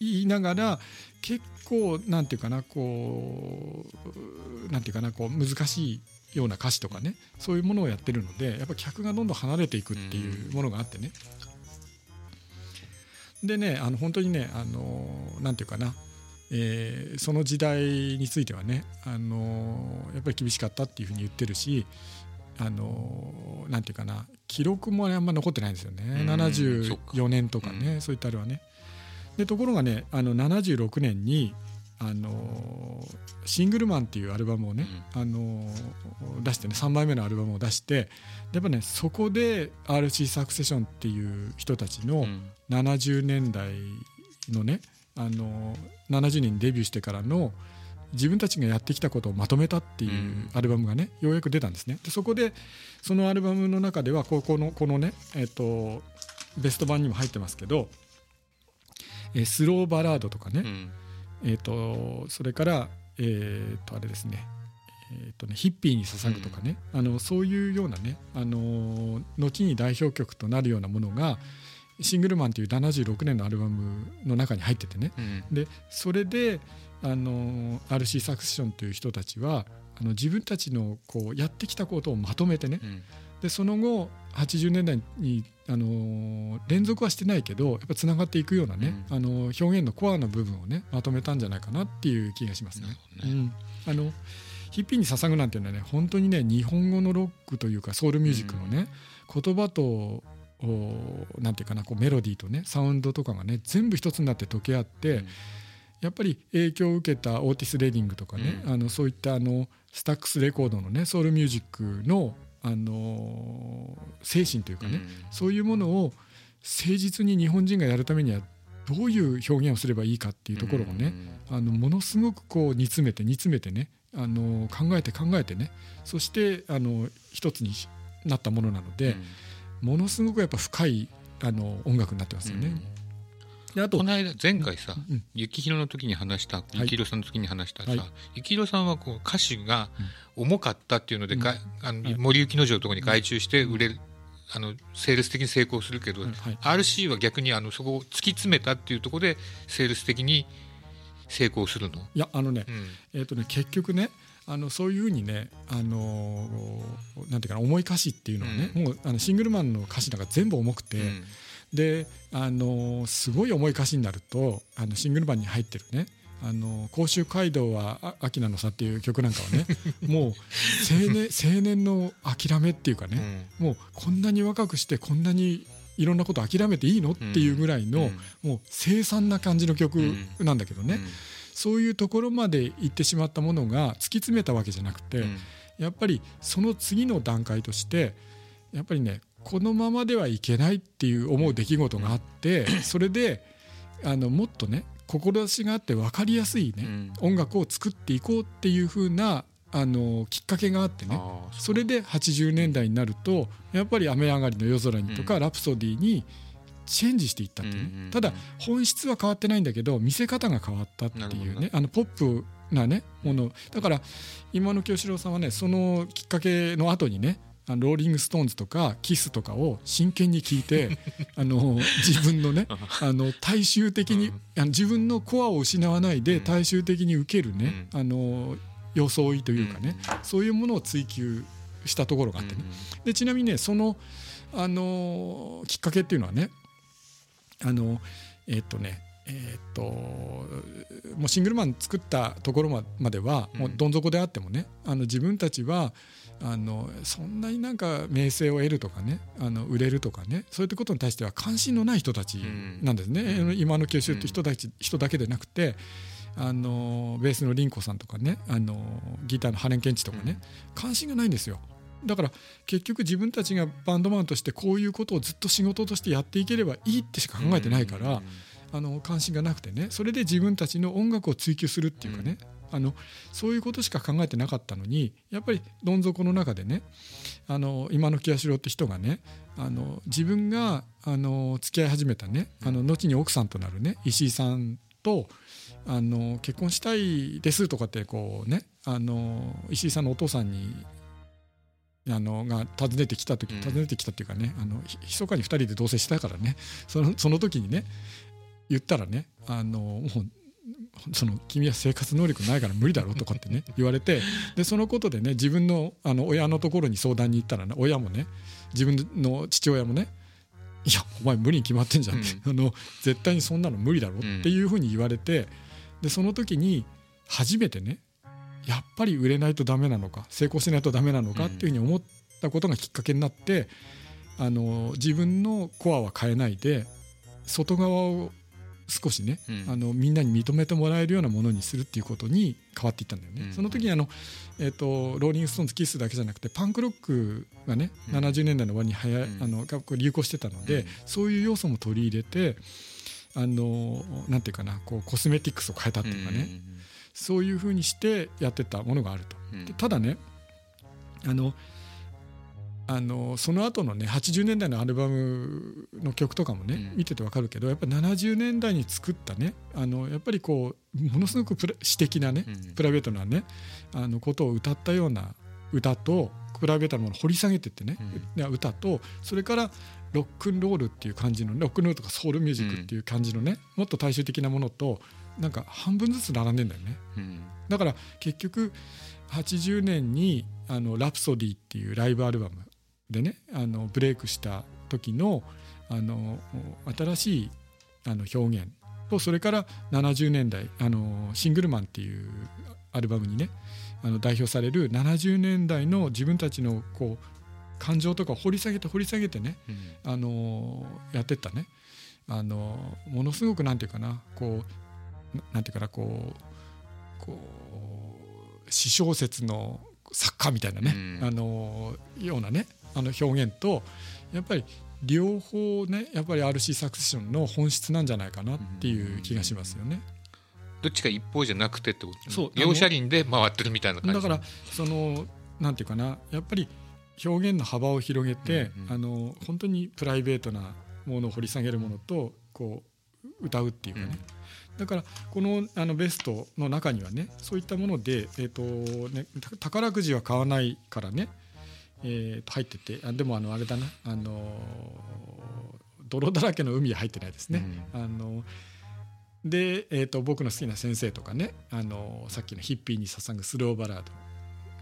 言いながら結構なんていうかなこうなんていうかなこう難しいような歌詞とかねそういうものをやってるのでやっぱ客がどんどん離れていくっていうものがあってね。でねあの本当にねあのなんていうかなえーその時代についてはね、あのーやっぱり厳しかったっていうふうに言ってるし、あのーなんていうかな記録もあんま残ってないんですよね、うんそっか74年とかね、そういったあれはね。でところがねあの76年に、あのーシングルマン」っていうアルバムをね、あのー出してね3枚目のアルバムを出してやっぱねそこで RC サクセションっていう人たちの、うん。70年代のねあの70年にデビューしてからの自分たちがやってきたことをまとめたっていううん。アルバムがねようやく出たんですね。でそこでそのアルバムの中ではここのこのねえっとベスト版にも入ってますけどえスローバラードとかね、うん。えっとそれからえっとあれですね。えっとね、ヒッピーに捧ぐとかね、あのそういうようなね、あの後に代表曲となるようなものが「シングルマン」という76年のアルバムの中に入っててね。うん。でそれであの RC サクセションという人たちはあの自分たちのこうやってきたことをまとめてね。うん。でその後80年代にあの連続はしてないけどやっぱつながっていくようなね、あの表現のコアの部分をねまとめたんじゃないかなっていう気がしますね。ね。うん、あのヒッピーに捧ぐなんていうのはね本当にね日本語のロックというかソウルミュージックのね、言葉とおなんていうかなこうメロディーとねサウンドとかがね全部一つになって溶け合って、うん。やっぱり影響を受けたオーティス・レディングとかね、うん。あのそういったあのスタックスレコードのねソウルミュージックの、あの精神というかね、うん。そういうものを誠実に日本人がやるためにはどういう表現をすればいいかっていうところをね、あのものすごくこう煮詰めて煮詰めてねあの考えて考えてねそしてあの一つになったものなので、ものすごくやっぱ深いあの音楽になってますよね。であとこの間前回さ、うん。幸宏の時に話した幸宏さんの時に話したさ、はい。幸宏さんはこう歌詞が重かったっていうので、があの森幸之丞のところに外注して売れる、あのセールス的に成功するけど、はい。RC は逆にあのそこを突き詰めたっていうところでセールス的に成功するの？いやあのね、うん。えーとね、結局ねあのそういうふうにね、あのーなんていうかな重い歌詞っていうのはね、もうあのシングルマンの歌詞なんか全部重くて、うんで、あのーすごい重い歌詞になるとあのシングルマンに入ってるね「あの甲州街道はあ秋なのさ」っていう曲なんかはね もう青年青年の諦めっていうかね、もうこんなに若くしてこんなにいろんなこと諦めていいのっていうぐらいの、もう凄惨な感じの曲なんだけどね、そういうところまで行ってしまったものが突き詰めたわけじゃなくて、うん。やっぱりその次の段階としてやっぱりねこのままではいけないっていう思う出来事があってそれであのもっとね志があって分かりやすいね、うん。音楽を作っていこうっていう風なあのきっかけがあってね。それで80年代になるとやっぱり「雨上がりの夜空に」とか「うん。ラプソディ」にチェンジしていったっていうね、ただ本質は変わってないんだけど見せ方が変わったっていうね。あのポップなねもの。だから今の清志郎さんはねそのきっかけの後にねローリング・ストーンズとかキスとかを真剣に聞いて あの自分のねあの大衆的に、うん。自分のコアを失わないで大衆的に受けるね、あの装いというかね、そういうものを追求したところがあってね、でちなみにねその、あのきっかけっていうのはねあのえーっとねえーっともうシングルマン作ったところままでは、もうどん底であってもねあの自分たちはあのそんなになんか名声を得るとかねあの売れるとかねそういったことに対しては関心のない人たちなんですね、あの今の九州って人たち、人だけでなくてあのベースの凛子さんとかねあのギターのハレンケンチとかね、関心がないんですよ。だから結局自分たちがバンドマンとしてこういうことをずっと仕事としてやっていければいいってしか考えてないから、あの関心がなくてねそれで自分たちの音楽を追求するっていうかね、あのそういうことしか考えてなかったのにやっぱりどん底の中でねあの今の清志郎って人がねあの自分があの付き合い始めたねあの後に奥さんとなるね石井さんとあの結婚したいですとかってこうねあの石井さんのお父さんにあのが訪ねてきた時うん。訪ねてきたっていうかねあのひ密かに2人で同棲したからねそのその時にね言ったらねあのもうその君は生活能力ないから無理だろとかってね言われてでそのことでね自分のあの親のところに相談に行ったらね親もね自分の父親もねいやお前無理に決まってんじゃんって、あの絶対にそんなの無理だろっていうふうに言われてでその時に初めてねやっぱり売れないとダメなのか成功しないとダメなのかっていうふうに思ったことがきっかけになってあの自分のコアは変えないで外側を少しね、うん。あのみんなに認めてもらえるようなものにするっていうことに変わっていったんだよね。うん。その時にあの、えー、とローリング・ストーンズ・キスだけじゃなくてパンクロックがね、うん。70年代の終わりにはや、うん。あの流行してたので、うん。そういう要素も取り入れてあのなんていうかなこうコスメティックスを変えたっていうかね、そういうふうにしてやってたものがあると。ただねあのあのその後のね80年代のアルバムの曲とかもね、うん。見ててわかるけどやっぱり70年代に作ったねあのやっぱりこうものすごくプラ私的なね、うん。プライベートなねあのことを歌ったような歌とプライベートなものを掘り下げてってね、で歌とそれからロックンロールっていう感じのロックンロールとかソウルミュージックっていう感じのね、もっと大衆的なものとなんか半分ずつ並んでんだよね。うん。だから結局80年にあのラプソディっていうライブアルバムでねあのブレイクした時のあの新しいあの表現とそれから70年代あのシングルマンっていうアルバムにねあの代表される70年代の自分たちのこう感情とかを掘り下げて掘り下げてねうん。あのやってったね。あのものすごくなんていうかなこうななんていうかなこうこう詩小説の作家みたいなね、うん。あのようなねあの表現とやっぱり両方ねやっぱり RC サクセションの本質なんじゃないかなっていう気がしますよね。どっちか一方じゃなくてってことそう。両車輪で回ってるみたいな感じ。だからそのなんていうかなやっぱり表現の幅を広げて、うんうんあの本当にプライベートなものを掘り下げるものとこう歌うっていうかね、だからこのあのベストの中にはねそういったもので、えーとね、た宝くじは買わないからね、えーと入っててあでもあのあれだなあの泥だらけの海は入ってないですね。あので、えー、と僕の好きな先生とかねあのさっきのヒッピーに捧ぐスローバラード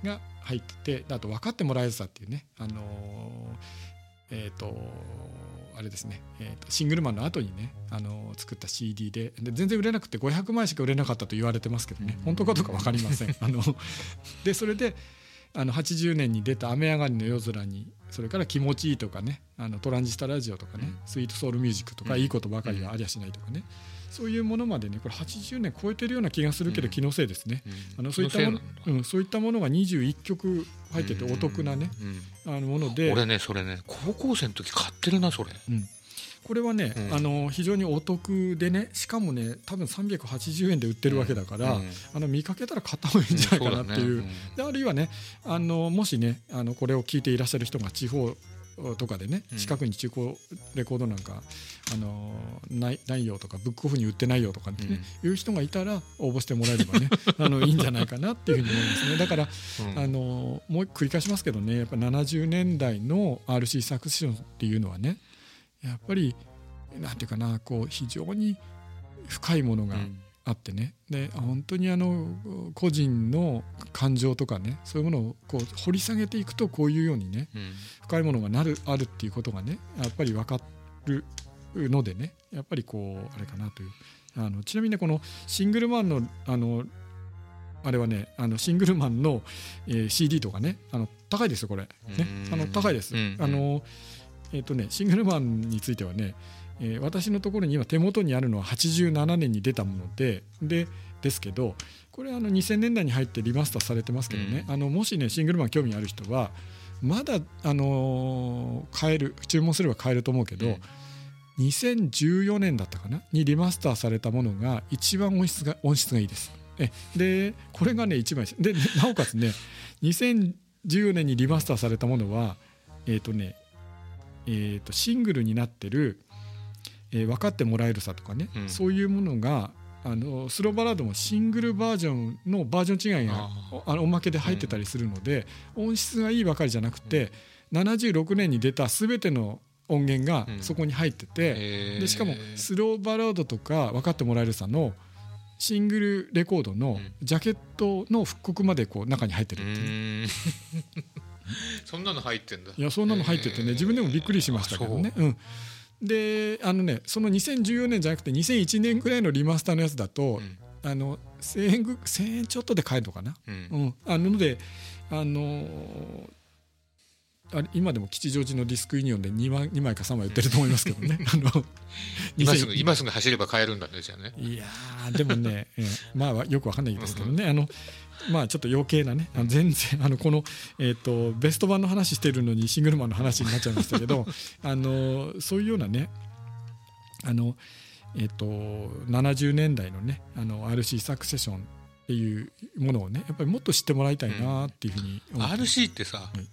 が入っててあと分かってもらえずさっていうねあのえっ、とあれですね、えーとシングルマンの後にねあの作った CD でで全然売れなくて500枚しか売れなかったと言われてますけどね。本当かどうか分かりません。あのでそれであの80年に出た「雨上がりの夜空に」それから「気持ちいい」とかねあのトランジスタラジオとかね、うん。スイートソウルミュージックとか、うん。いいことばかりはありゃしないとかね、そういうものまでねこれ80年超えてるような気がするけど、うん。気のせいですね。うん。あのそういったものうん、そういったものが21曲入っててお得なね、うん。あのもので。俺ねそれね高校生の時買ってるなそれ。うんこれはね、うん。あの非常にお得でねしかもね多分380円で売ってるわけだから、うん。あの見かけたら買った方がいいんじゃないかなっていう。んそだね。であるいはねあのもしねあのこれを聞いていらっしゃる人が地方とかでねうん。近くに中古レコードなんか、あのないないよとかブックオフに売ってないよとかってね、いう人がいたら応募してもらえればね あのいいんじゃないかなっていうふうに思いますね。だから、うん。あのもう繰り返しますけどねやっぱ70年代の RC サクセションっていうのはねやっぱりなんていうかなこう非常に深いものがうん。あってね。で本当にあの個人の感情とかねそういうものをこう掘り下げていくとこういうようにねうん。深いものがなるあるっていうことがねやっぱり分かるのでねやっぱりこうあれかなという。あのちなみにねこのシングルマンのあのあれはねあのシングルマンの、えー CD とかねあの高いですよこれ。ね。うん。あの高いです。うん。あのえっ、とねシングルマンについてはね、えー私のところに今手元にあるのは87年に出たものででですけどこれあの2000年代に入ってリマスターされてますけどね、うん。あのもしねシングルマン興味ある人はまだ、あのー買える注文すれば買えると思うけど、うん。2014年だったかなにリマスターされたものが一番音質が音質がいいです。えでこれがね一番でなおかつね2014年にリマスターされたものはえっ、とねえー、とシングルになってる、えー分かってもらえるさとかね、うん。そういうものがあのスローバラードもシングルバージョンのバージョン違いがあおまけで入ってたりするので、音質がいいばかりじゃなくて、76年に出た全ての音源がうん。そこに入ってて、へー。でしかもスローバラードとか分かってもらえるさのシングルレコードのうん。ジャケットの復刻までこう中に入ってうるっていう。そんなの入ってんだ。いやそんなの入っててね自分でもびっくりしましたけどね。う。ん。であのねその2014年じゃなくて2001年ぐらいのリマスターのやつだと、うん。あの1000円ぐ1000円ちょっとで買えるのかな？うん。うん、あのであのーあれ今でも吉祥寺のディスクユニオンで2枚 ,2 枚か3枚売ってると思いますけどね。あの2000今すぐ今すぐ走れば買えるんだねじゃあね。いやーでもね、えーまあよくわかんないですけどね、あのまあちょっと余計なね、あの全然あのこのえっ、とベスト版の話してるのにシングルマンの話になっちゃいましたけど、あのそういうようなね、あのえっ、と70年代のね、あの RC サクセションっていうものをね、やっぱりもっと知ってもらいたいなっていうふうに思って。ます RC ってさはい。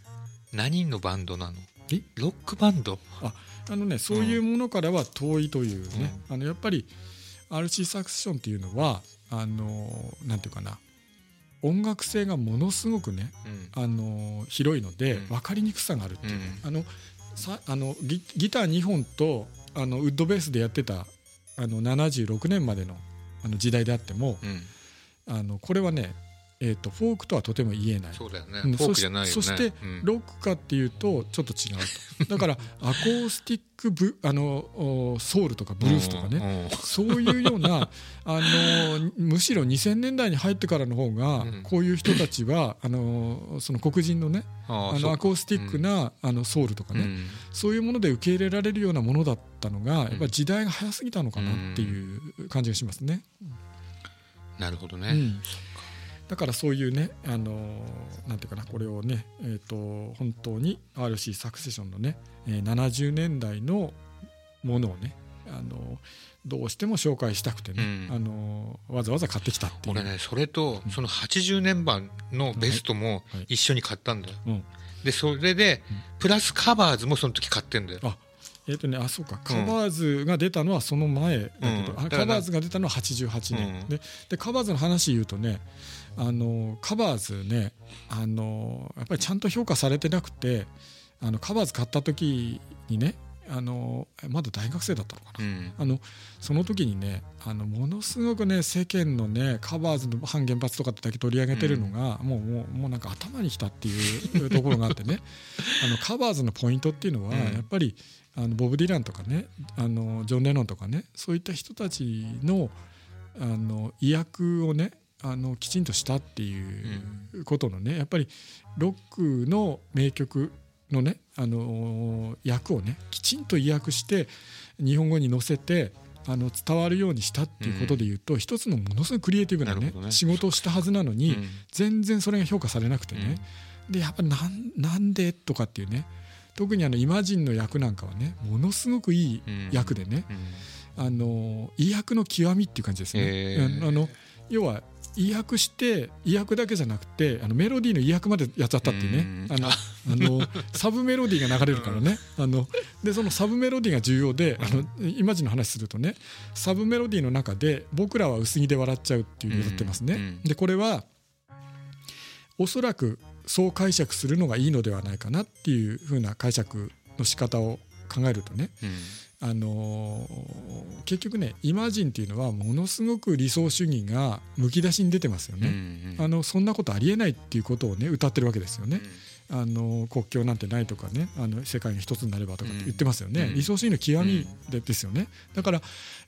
何のバンドなの？え？ロックバンド？ああのねそういうものからは遠いというね、あのやっぱり RC サクセションっていうのはあのなんていうかな音楽性がものすごくねうん。あの広いのでうん。分かりにくさがあるっていう、うん。あのさあのギギター2本とあのウッドベースでやってたあの76年までのあの時代であってもうん。あのこれはね、えー、とフォークとはとても言えない。そうだよね。うんフォークじゃないよね。そしてうん。ロックかっていうとちょっと違うと。だからアコースティックブあのおソウルとかブルースとかね、ねそういうような あのむしろ2000年代に入ってからの方が、うん。こういう人たちはあのその黒人のねあのアコースティックな、あのソウルとかね、うん。そういうもので受け入れられるようなものだったのが、やっぱり時代が早すぎたのかなっていう感じがしますね。なるほどね。うんだからそういうねあのなんていうかなこれをねえっ、と本当に RC サクセションのね、えー70年代のものをねあのどうしても紹介したくてね、うん。あのわざわざ買ってきたっていう。俺ねそれとその80年版のベストもはい。はい一緒に買ったんだよ、うん。でそれでプラスカバーズもその時買ってんだよ。あえっ、とねあそうか。カバーズが出たのはその前だけど、カバーズが出たのは88年、うん。ででカバーズの話言うとねあのカバーズねあのやっぱりちゃんと評価されてなくてあのカバーズ買った時にねあのまだ大学生だったのかな、うん。あのその時にねあのものすごくね世間のねカバーズの反原発とかってだけ取り上げてるのが、もうもうもうなんか頭にきたっていう ところがあってね。あのカバーズのポイントっていうのは、うん。やっぱりあのボブ・ディランとかねあのジョン・レノンとかねそういった人たちのあの意訳をねあのきちんとしたっていうことのねやっぱりロックの名曲のねあの訳をねきちんと意訳して日本語に載せてあの伝わるようにしたっていうことで言うと、一つのものすごいクリエイティブなねね。仕事をしたはずなのに、うん。全然それが評価されなくてね、でやっぱりなんなんでとかっていうね特にあのイマジンの役なんかはねものすごくいい役でね、うん。あの意訳の極みっていう感じですね。へー。ああの要は意訳して意訳だけじゃなくてあのメロディーの意訳までやっちゃったっていうね。うん。あのあのサブメロディーが流れるからね。あのでそのサブメロディーが重要であのイマジンの話するとねサブメロディーの中で「僕らは薄着で笑っちゃう」っていうのを歌ってますね。でこれはおそらくそう解釈するのがいいのではないかなっていうふうな解釈の仕方を考えるとねうん。あのー結局ねイマジンっていうのはものすごく理想主義がむき出しに出てますようんうね。ん。あのそんなことありえないっていうことをね歌ってるわけですよね。あの国境なんてないとかねあの世界が一つになればとかって言ってますよね、うん。理想主義の極みでですよね。だから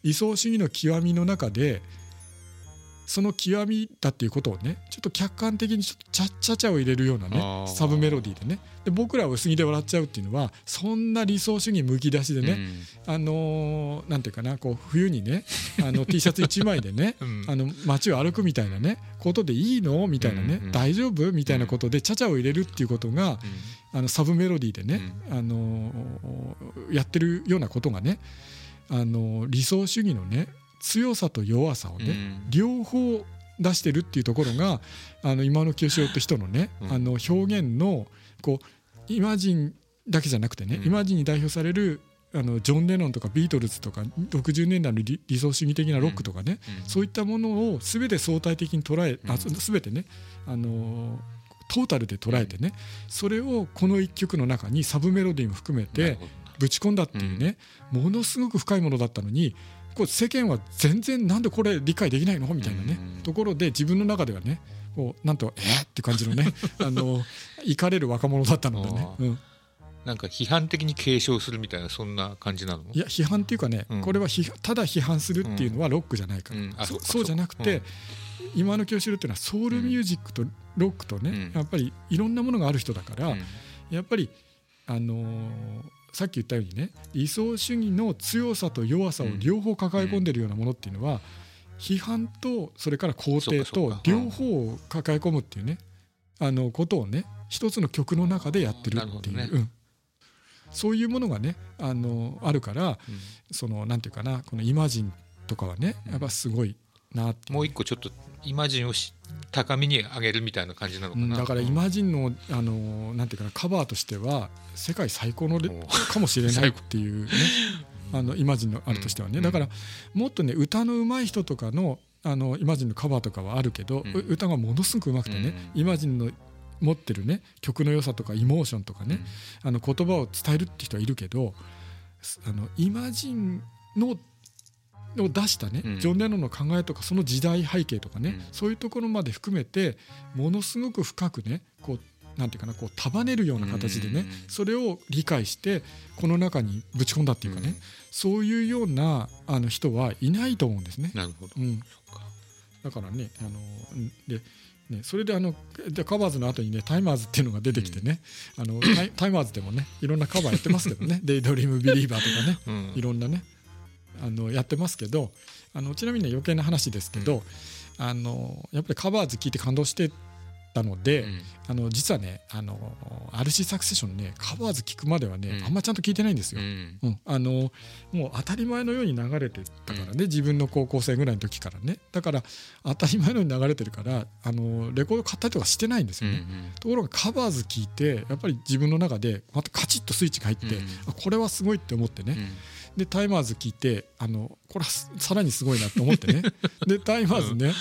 理想主義の極みの中でその極みだっていうことをねちょっと客観的にちょっとちゃっちゃちゃを入れるようなあねー。サブメロディーでね。で僕らは薄着で笑っちゃうっていうのはそんな理想主義むき出しでね、あのーなんていうかなこう冬にねあの T シャツ1枚でね、うん。あの街を歩くみたいなねことでいいの？みたいなね、うんうん。大丈夫？みたいなことでちゃちゃを入れるっていうことが、あのサブメロディーでね、あのーやってるようなことがね、あのー理想主義のね強さと弱さをね、うん。両方出してるっていうところが あの今の清志郎って人のね、うん。あの表現のこうイマジンだけじゃなくてね、うん。イマジンに代表されるあのジョン・レノンとかビートルズとか60年代の理理想主義的なロックとかね、うん。そういったものを全て相対的に捉え、あうん全てね、あのートータルで捉えてね、それをこの一曲の中にサブメロディーも含めてぶち込んだっていうね、ものすごく深いものだったのにこう世間は全然なんでこれ理解できないの？みたいなね、うん。ところで自分の中ではねこうなんとえー、って感じのね あの怒かれる若者だったのでね。うん、なんか批判的に継承するみたいなそんな感じなの？いや批判っていうかね、うん。これは批ただ批判するっていうのはロックじゃないから、うん。うかそそうじゃなくて、今の清志郎っていうのはソウルミュージックとロックとね、うん。やっぱりいろんなものがある人だから、うん。やっぱりあのーさっき言ったようにね理想主義の強さと弱さを両方抱え込んでるようなものっていうのは、批判とそれから肯定と両方を抱え込むっていうねあのことをね一つの曲の中でやってるっていう、そういうものがねあのあるからうん。そのなんていうかなこのイマジンとかはねやっぱすごいなって。もう一個ちょっとイマジンをし高みに上げるみたいな感じなのかな、うん。だからイマジンのあのなんていうかなカバーとしては世界最高のかもしれないっていうね。あのイマジンのあれとしてはね、うん。だからもっとね歌の上手い人とかのあのイマジンのカバーとかはあるけど、歌がものすごく上手くてね、イマジンの持ってるね曲の良さとかイモーションとかね、あの言葉を伝えるって人はいるけどすあのイマジンのを出したね、うん。ジョン・レノンの考えとかその時代背景とかね、うん。そういうところまで含めてものすごく深くねこうなんていうかなこう束ねるような形でね、うんそれを理解してこの中にぶち込んだっていうかね、うん。そういうようなあの人はいないと思うんですね。なるほど、うん、そっか。だからねあのうんでねそれであのでカバーズの後にねタイマーズっていうのが出てきてね、あのタイタイマーズでもねいろんなカバーやってますけどね「デイドリームビリーバー」とかねうん。いろんなねあのやってますけどあのちなみにね余計な話ですけど、あのやっぱりカバーズ聞いて感動してたので、うん。あの実はねあの RC サクセションねカバーズ聞くまではね、うん。あんまちゃんと聞いてないんですよ。うん。うん、あのもう当たり前のように流れてたからね、自分の高校生ぐらいの時からね。だから当たり前のように流れてるからあのレコード買ったりとかしてないんですよね、うん。ところがカバーズ聞いてやっぱり自分の中でまたカチッとスイッチが入って、うん。あこれはすごいって思ってね、うんでタイマーズ聞いてあのこれはすさらにすごいなと思ってね。でタイマーズね、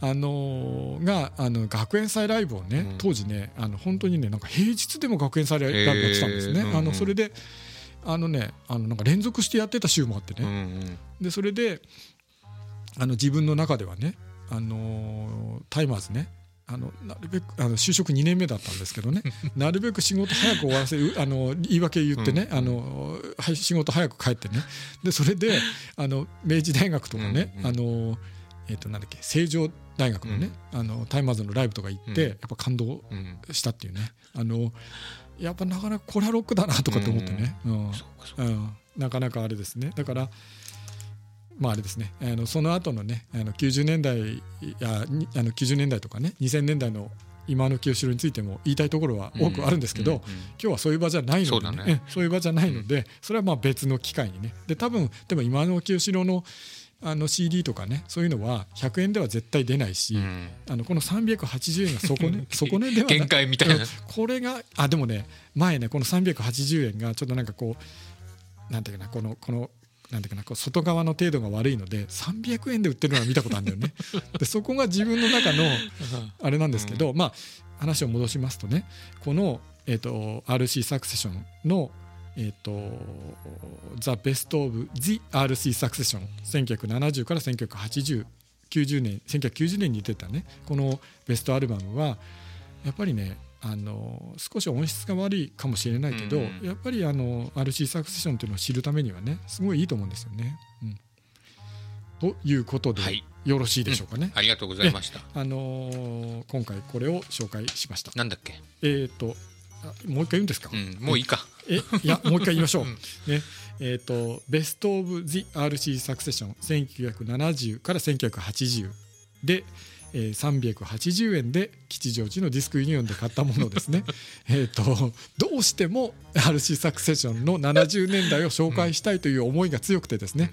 あのーがあの学園祭ライブをね、うん。当時ねあの本当にねなんか平日でも学園祭ライブやってたんですね、へーうんうん。あのそれであのねあのなんか連続してやってた週もあってうんうね、ん。でそれであの自分の中ではね、あのータイマーズねあのなるべくあの就職2年目だったんですけどね。なるべく仕事早く終わらせるあの言い訳言ってね、うん。あのはい仕事早く帰ってね。でそれであの明治大学とかね、うんうんあのえっ、となんだっけ成城大学のね、あのタイマーズのライブとか行って、うん。やっぱ感動うん。したっていうね。あのやっぱなかなかこれはロックだなとかって思ってね、うん、なかなかあれですね。だからまああれですね。あのその後のねあの90年代やにあの90年代とかね2000年代の今の清志郎についても言いたいところは多くあるんですけど、うんうん。今日はそういう場じゃないので、そうだね。えそういう場じゃないので、それはまあ別の機会にね。で多分でも今の清志郎のあの CD とかねそういうのは100円では絶対出ないし、うん。あのこの380円がそこねそこねでは限界みたいな。うん。これがあでもね前ねこの380円がちょっとなんかこうなんていうかなこのこのなんていうかなこう外側の程度が悪いので300円で売ってるのは見たことあるんだよね。でそこが自分の中の あれなんですけど、まあ話を戻しますとねこの、えー、と RC サクセションのえー、と「ザ・ベスト・オブ・ジ・ RC サクセション」1970から1980 90年1990年に出たねこのベストアルバムはやっぱりねあの少し音質が悪いかもしれないけど、うん。やっぱりあの RC サクセションっていうのを知るためにはねすごいいいと思うんですよね。うん、ということで、はい。よろしいでしょうかね。ありがとうございました。あのー今回これを紹介しました。なんだっけ？えっ、とあもう一回言うんですか、うん。もういいか。えいや もう一回言いましょう。うん。ね。えっ、とベスト・オブ・ジ・ RC サクセション1970から1980で、えー、380円で吉祥寺のディスクユニオンで買ったものですね。えっとどうしても RC サクセションの70年代を紹介したいという思いが強くてですね、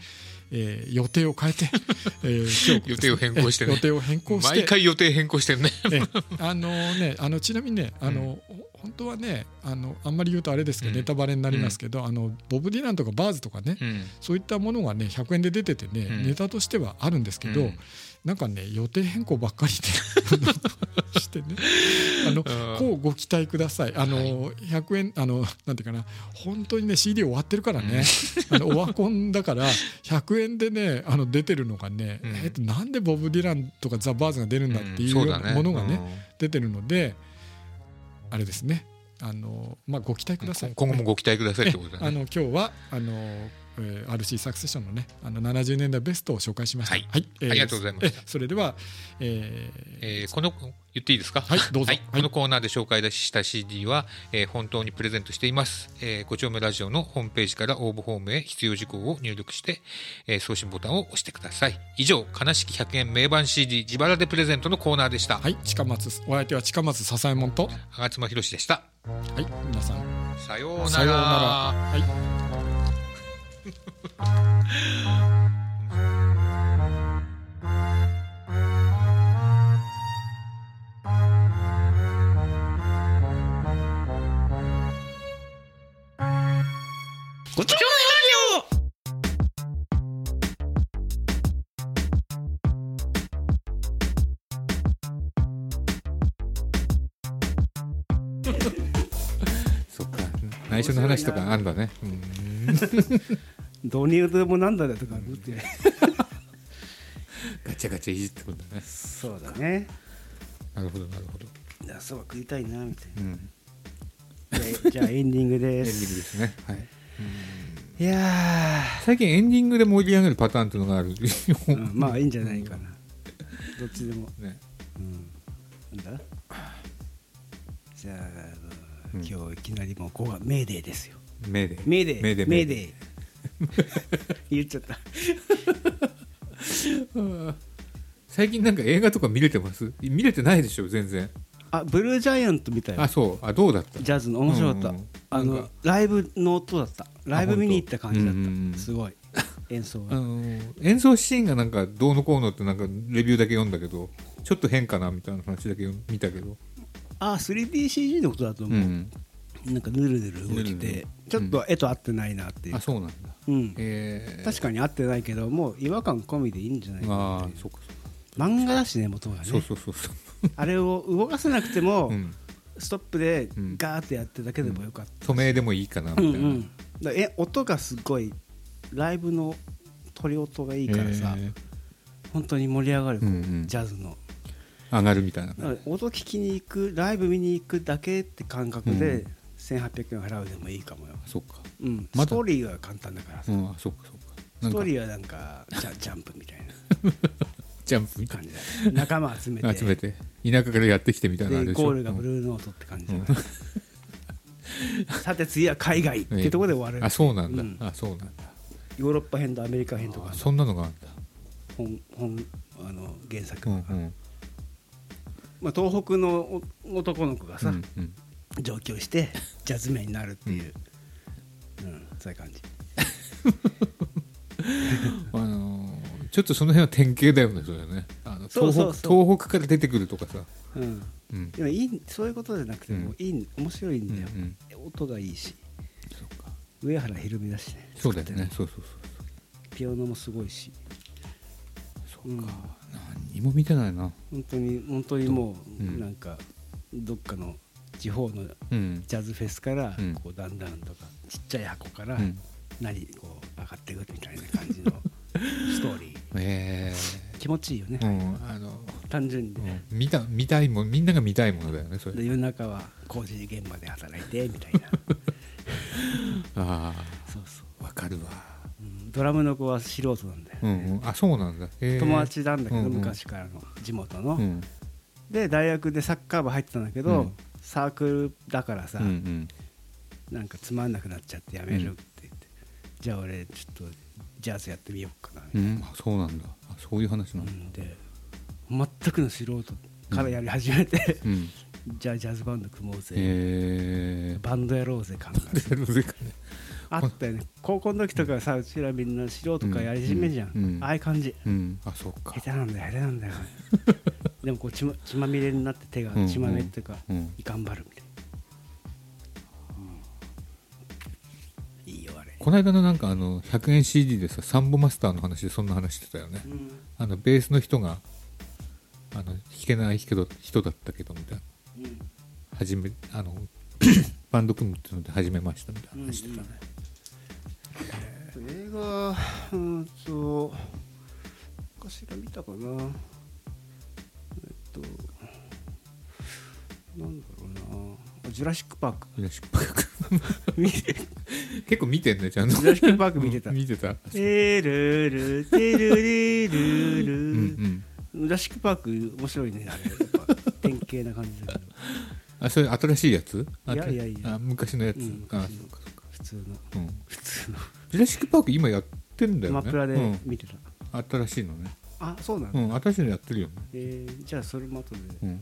えー予定を変えて、えー今日予定を変更してね。え予定を変更して。毎回予定変更してるね。えあのねあのちなみにねあの、本当はねあのあんまり言うとあれですけど、うん。ネタバレになりますけど、あのボブ・ディランとかバーズとかね、うん。そういったものがね100円で出ててね、うん。ネタとしてはあるんですけど、うん。なんかね予定変更ばっかりで してねあのうん。こうご期待ください。あの、100円あのなんていうかな本当にね CD 終わってるからね、あのオワコンだから100円でねあの出てるのがね、うん。えっと、なんでボブ・ディランとかザ・バーズが出るんだっていうものがね,、出てるのであれですね。あの、まあ、ご期待ください。今後もご期待くださいってことだね。あの今日はあの、えー RC サクセションのねあの70年代ベストを紹介しました。はい。えーありがとうございましたえそれでは、えーえーこの言っていいですか？はいどうぞ。はい。このコーナーで紹介した CD は、えー本当にプレゼントしています、えー、ご丁目ラジオのホームページから応募フォームへ必要事項を入力して、えー送信ボタンを押してください。以上悲しき100円名盤 CD 自腹でプレゼントのコーナーでした、はい。近松お相手は近松笹右衛門と吾妻博でした。はい。皆さん。さようなら。さようなら。はいごちそうラジオそっか。内緒の話とかあんだね。うん導入でもなんだとか思って。ガチャガチャいじってくんだね。そうだね。なるほどなるほど。いやそば食いたいなみたいうん。なじゃあエンディングでエンディングすですね。はい。いや最近エンディングで盛り上げるパターンっていうのがある。ー、うんまあいいんじゃないかな。どっちでも。ね。うん。なんだ？じゃあうん。今日いきなりもうここがメーデーですよ。メーデー。メーデーメーデー。メーデー言っちゃった。最近なんか映画とか見れてます？見れてないでしょ全然。あブルージャイアントみたいあなそう。あどうだった？ジャズの面白かった、うんうんあのライブの音だった。ライブ見に行った感じだった、うんうんうん。すごい。演奏が、あの演奏シーンがなんかどうのこうのってなんかレビューだけ読んだけどちょっと変かなみたいな話だけ読見たけど。あ 3DCG のことだと思う、うんなんかぬるぬる動きぬるぬてる。ちょっと絵と合ってないなっていう。あそうなんだ。うん。えー、確かに合ってないけどもう違和感込みでいいんじゃないかなああっていう。そうかそうか。漫画だしね元がね。そうそうそうそう。あれを動かせなくても、うん。ストップでうん。ガーってやってるだけでもよかった、染めでもいいかなみたいな、うんうん。え音がすごいライブの鳥音がいいからさ、え本当に盛り上がる、うんうん。ジャズの。ー上がるみたいな音聞きに行くライブ見に行くだけって感覚うで1800円払うでもいいかもよ、そっか。うん、ストーリーは簡単だからさ、うんあそっかそっか。ストーリーはなんかジャジャンプみたいな。ジャンプみたい感じだよ仲間集めて。な 集めて。田舎からやってきてみたいなでゴールがブルーノートって感じだから、さて次は海外。ってところで終わる、あそうなんだ、うん。あそうなんだ。ヨーロッパ編とアメリカ編とか。あそんなのがあるんだ。本本あの原作が、うんうん。まあ、東北のお男の子がさ、うんうん上京してジャズメンになるっていう、うんそういう感じ。あのーちょっとその辺は典型だよねそれね。あのそうそう東北から出てくるとかさ、うん。うん。でもいいそういうことじゃなくてもいい、面白いんだよ、うん音がいいし。そうか。上原ひろみだしね。そうだよ作ってるねそうそうピアノもすごいし。そうそうか、うん。何にも見てないな。本当に本当にもう、うん。なんかどっかの地方のうん。ジャズフェスから、うん。こうだんだんとかちっちゃい箱からうん。何こう上がっていくみたいな感じの ストーリー。え。気持ちいいよね、えうん。あの、単純にうね、ん。見た見たいもんみんなが見たいものだよねそれ。で夜中は工事現場で働いてみたいな。あそうそう、あわかるわ。うん。ドラムの子は素人なんだよ、うんうん。あそうなんだ、ええ。友達なんだけど、うんうん。昔からの地元の、うん。で大学でサッカー部入ってたんだけど、うんサークルだからさ、うんうん。なんかつまんなくなっちゃってやめるって言って、じゃあ俺ちょっとジャズやってみようかな、うん。あそうなんだ。あそういう話なんで全くの素人からやり始めて、うん。じゃあジャズバンド組もうぜ、え。バンドやろうぜ感が。えなぜかね。あったよね高校の時とかさうちらみんな素人からやり始めじゃん、うん。うん。ああいう感じ。うん。あそっか。下手なんだよ下手なんだよ でもこう血ま血まみれになって手がうんうん。血まめっていうか、うん。頑張るみたいな、うん。いいよあれ、この間のなんかあの100円 CD でさサンボマスターの話でそんな話してたよね。うん。あのベースの人があの弾けない人人だったけどみたいな。うん。始めあの バンド組むっていうので始めましたみたいな話してたね、映画うんとかしら見たかなとなんだろうな。あジュラシック・パーク。ジュラシックパーク。結構見てんねちゃんと。ジュラシック・パーク見てた。見てた。テルルテルリルうんルうん。ジュラシック・パーク面白いねあれ。典型な感じだけど。あそれ新しいやつ？あいやいやいや。あ昔のやつ、うんあそっかそっか普通の。うん。普通の。ジュラシック・パーク今やってんだよね。マプラでうん。見てた、新しいのねあそうなんだ、うん新しいのやってるよね。えーじゃあそれも後で、うん。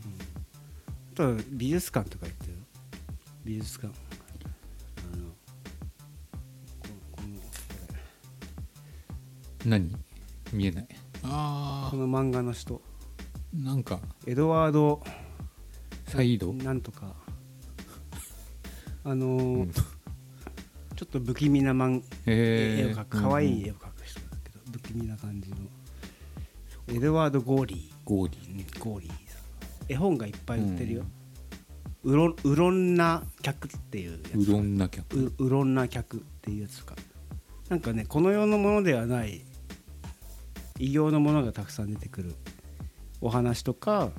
あとは美術館とか行ってよ美術館。あのここのこ何？見えない。れあこの漫画の人。あなんか。エドワード。サイード？なんとか。あのーうん。ちょっと不気味な漫絵へえを描く。可愛い絵を描く人だけど不気味な感じのエドワード・ゴーリゴーデーゴーリーさん絵本がいっぱい売ってるよ、うろうろんな客っていうやつィうどんな客。ううろんな客っていうやつとか。なんかねこの世のものではない異形のものがたくさん出てくる。お話とか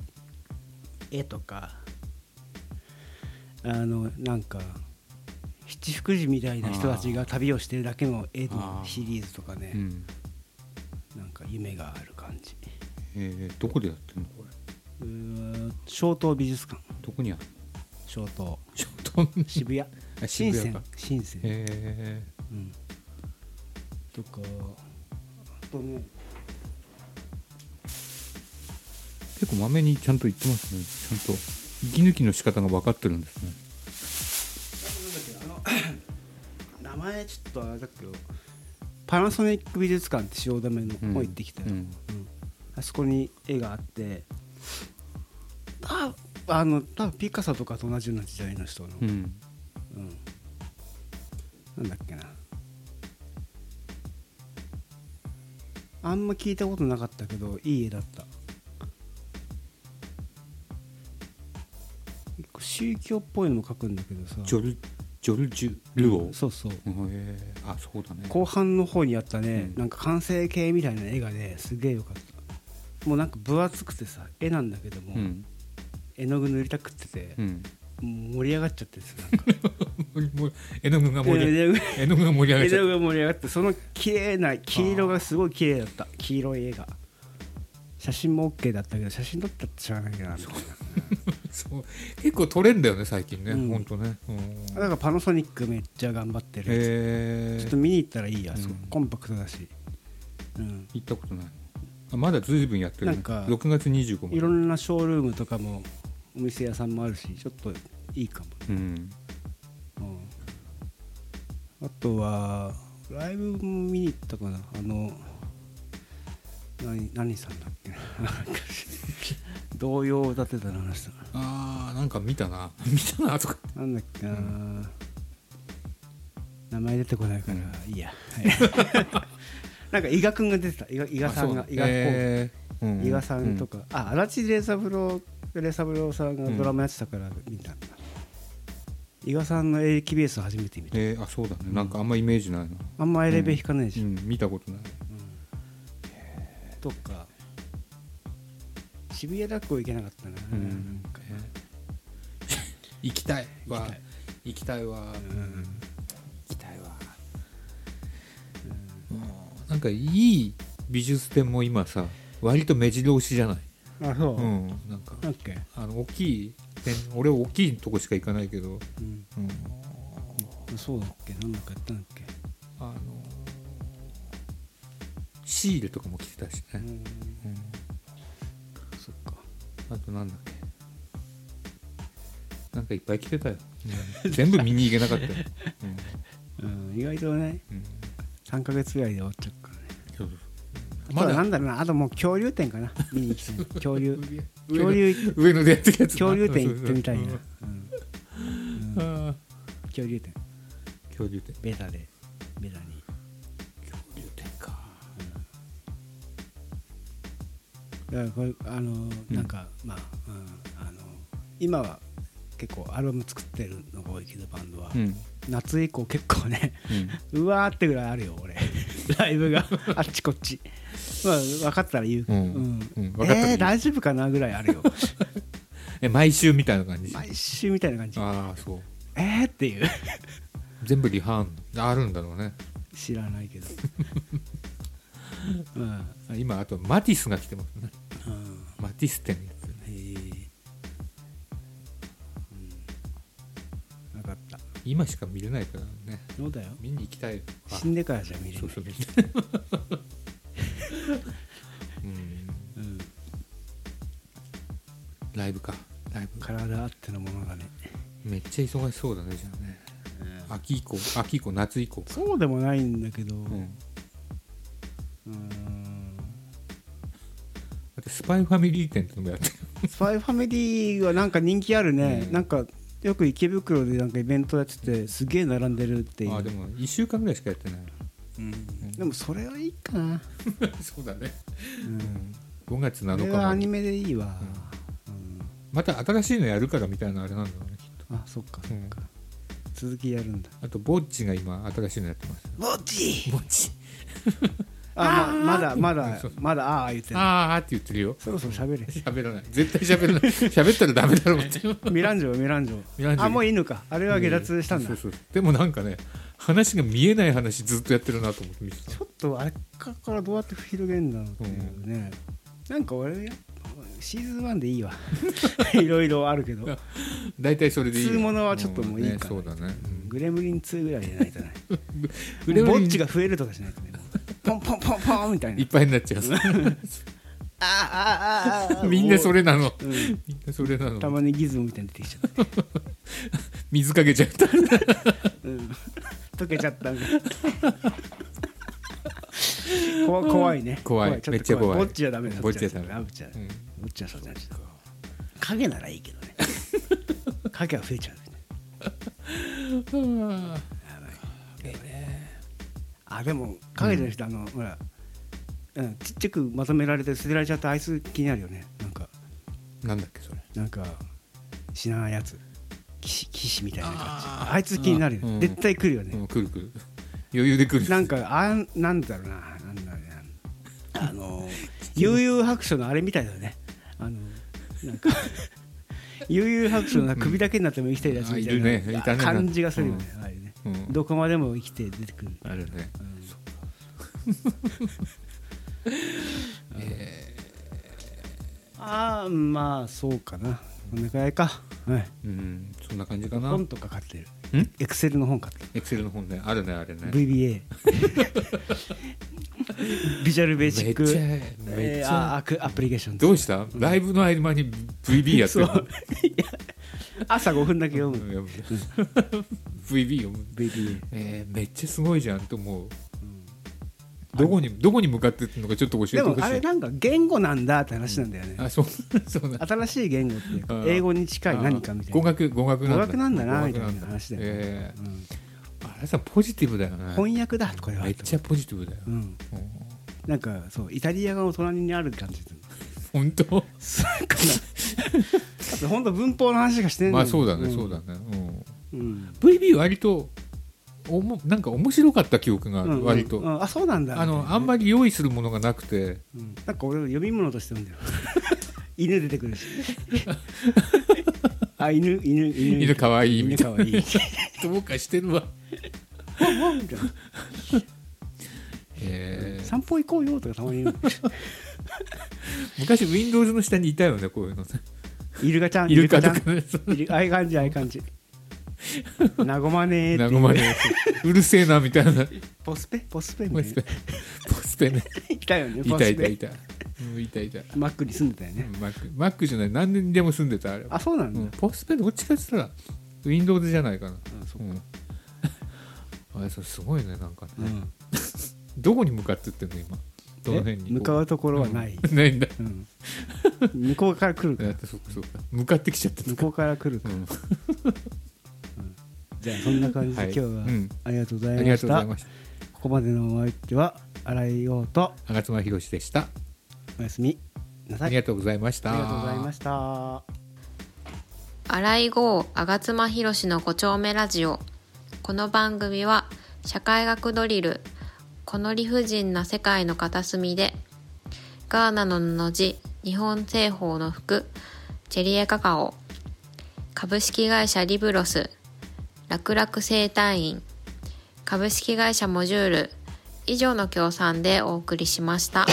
絵とか。あのなんか七福神みたいな人たちが旅をしてるだけの絵のシリーズとかね。うんか夢がある感じ。えー、どこでやってんのこれ？うー小東美術館。どこにあるの？小東。ちょっと渋谷。あ深セン。渋谷か。深セン。へうん、とかあとね結構まめにちゃんと言ってますね。ちゃんと息抜きの仕方が分かってるんですね。名前ちょっとあれだけどパナソニック美術館って汐留のうん方行ってきたよ、うんうん。あそこに絵があってああの多分ピカソとかと同じような時代の人の、うん。うん。なんだっけな。あんま聞いたことなかったけどいい絵だった。宗教っぽいのも描くんだけどさ。ジョルジョルジュ・ルオー。そうそう。えあそうだね。後半の方にあったね、うん。なんか完成形みたいな絵がねすげえよかった。もうなんか分厚くてさ絵なんだけども、うん。絵の具塗りたくってて盛り上がっちゃってさなんか。絵の具が盛り絵の具絵の具が盛り上がっちゃっ絵の具が盛り上がってその綺麗な黄色がすごい綺麗だった。黄色い絵が写真も OK だったけど写真撮ったってしゃあないかなみたいなたそう。結構撮れんだよね最近ね、うん。ほんとね、うん、だからパナソニックめっちゃ頑張ってるちょっと見に行ったらいいや、うん。コンパクトだし、うん、行ったことない。あまだ随分やってる、ね、なんか6月25日いろんなショールームとかもお店屋さんもあるしちょっといいかも、うん。うん、あとはライブも見に行ったかな。あの何何さんだっ童謡を歌ってたの話だあーなんか見たな。見たなとかなんだっけな、名前出てこないから、いいや、はい。なんか伊賀くんが出てた。伊賀伊賀さんが伊賀公へー。うん伊賀さんとか、あ足立礼三郎礼三郎さんがドラマやってたから見た。ん。だ、伊賀さんの AKBS 初めて見た。えー、あそうだね、なんかあんまイメージないな、あんまエレベ弾かないし、うん、見たことない。とか渋谷学校行けなかったな,、うんなんか 行きたいわ。行きたい。行きたいわ、ん行きたいわ、うん。なんかいい美術展も今さ割と目白押しじゃない、あそう、うん、なんかあの大きい展俺大きいとこしか行かないけど、うん、うん、そうだっけ？なんだかやったんだっけ？あのシールとかも来てたしね、うんあとなんだっけ？なんかいっぱい来てたよ、うん。全部見に行けなかったよ、うん、意外とねうん。うん3ヶ月ぐらいで終わっちゃうからね。そうそうまだなんだろうな。あともう恐竜展かな。見に行きたい。恐竜。恐竜。上野でやってるやつな。恐竜展行ってみたいな、恐竜展。ー恐竜展。ベタで。ベタにだからこれあのなんか、まあ、うん、あの今は結構アルバム作ってるのが多いけどバンドは、うん。夏以降結構ねうん。うわーってぐらいあるよ俺。ライブが。あっちこっち。まあ分かったら言う、うん。うん。分かったら言う。えー、大丈夫かなぐらいあるよ。え毎週みたいな感じ？毎週みたいな感じ。ああそう。えーっていう。全部リハンあるんだろうね。知らないけど うん。あ今あとマティスが来てますね。うん。マティス展やってるね。へえ。うん。分かった。今しか見れないからね。そうだよ。見に行きたいわ。死んでからじゃ見れない。そうそううん うん、ライブか。ライブ。体あってのものだね、めっちゃ忙しそうだねじゃあね。秋以降秋以降夏以降か。そうでもないんだけど、ううん。ん、あとスパイファミリー展ってのもやってる。スパイファミリーはなんか人気あるね、うん。なんかよく池袋でなんかイベントやっててすげえ並んでるっていう。あでも1週間ぐらいしかやってない。うん。でもそれはいいかな、そうだね、うん、5月こ7日まで。れはアニメでいいわ、うん。また新しいのやるからみたいなあれなんだろうねきっと。あそっか。そっか、続きやるんだ。あとぼっちが今新しいのやってます。ぼっち！ぼっちあままだまだまだああ言ってるあーって言ってるよ。そろそろ喋れ。喋らない。絶対喋らない。喋ったらダメだろうってミランジョミランジョミランジョあもういいのか。あれは下脱したんだ、そうそう。でもなんかね話が見えない話ずっとやってるなと思って見てた。ちょっとあれからどうやって広げるんだろうっていうね、なんか俺やシーズン1でいいわ。いろいろあるけど。大体それでいいよ。通物はちょっともういいからんねそうだね、グレムリン2ぐらいじゃないとね。グレムリンぼっちが増えるとかしないとね。もうポンポンポンポンみたいな。いっぱいになっちゃう。ああああみんなそれなの、うんみんなそれなの。たまにギズムみたいに出てきちゃって、水かけちゃった。うん、溶けちゃった怖怖いね。怖い。めっちゃ怖い。ぼっちはダメだ。ぼっちはダメ。ぼっちはうん。ぼっちはそうじゃない影ならいいけどね。影は増えちゃうね あでも影じゃなくて、あのほら、うん、ちっちゃくまとめられて捨てられちゃったあいつ気になるよね。なんか。なんだっけそれ。なんか死なないやつ。騎士騎士みたいな感じ。あいつ気になるよ、うん。絶対来るよね、うん来る来る。余裕で来る。なんかあんなんだろうな。なんだろうな。あの 悠々白書のあれみたいだよね。あのなんか 悠々白書の首だけになっても生きてるやつみたいな感じがするよね、うんどこまでも生きて出てくる、あるね。ああまあそうかな。こんなくらいか。はい。うんそんな感じかな。本とか買ってる。ん？エクセルの本買ってる。エクセルの本ねあるねあれね。VBA ビジュアルベーシック。めっちゃアプリケーションどうした？ライブの合間に VB やってる朝5分だけ読む VB 読む VBA えーめっちゃすごいじゃんと思う。どこにどこに向かってってるのかちょっと教えてでほしい。もあれなんか言語なんだって話なんだよね、あそうそう新しい言語っていうか英語に近い何かみたいな。語学語学なんだ。語学なんだな語みたいな話だよね。えうん。ーあれさポジティブだよね。翻訳だこれはめっちゃポジティブだよ。うん。うん。なんかそうイタリア語の隣にある感じ。本当？そうかな。だって本当文法の話しかしてんのまあそうだねん。そうだね。うんうん。VB 割とおもなんか面白かった記憶があうんる割とうん。あそうなんだ。あのあんまり用意するものがなくて。うん。なんか俺読み物として読んでる。犬出てくるし。あ犬犬犬。犬かわいい。みたいな犬かわいい。どうかしてるわ。ワンワンみたいな。えー。散歩行こうよとかたまに言う。昔 Windows の下にいたよねこういうの。ねイルカちゃんイルカちゃん。ああいう感じああいう感じなごまねーってなごまねうるせえなみたいな。ポスペ？ポスペポスペポスペね。な いたよねいポスペたいた。いたうんいたいた。マックに住んでたよね。マック。マックじゃない何年にでも住んでたあれあそうなんだ。うん。ポスペどっちかって言ったら Windows じゃないかな。あそううん。あれそれすごいねなんかね。うん。どこに向かってってんの今？どの辺に？え？向かうところはない。うん。ないんだ。うん。向こうから来るかってそっかそっか。向かってきちゃった。向こうから来るから。うんじゃあそんな感じではい。今日はうん。ありがとうございました。ここまでのお相手は新井陽と吾妻宏でしたおやすみなさい。ありがとうございました。ありがとうございました。新井郷吾妻弘の5丁目ラジオ。この番組は社会学ドリルこの理不尽な世界の片隅でガーナの布地日本製法の服チェリエカカオ株式会社リブロス楽々生態院株式会社モジュール以上の協賛でお送りしました。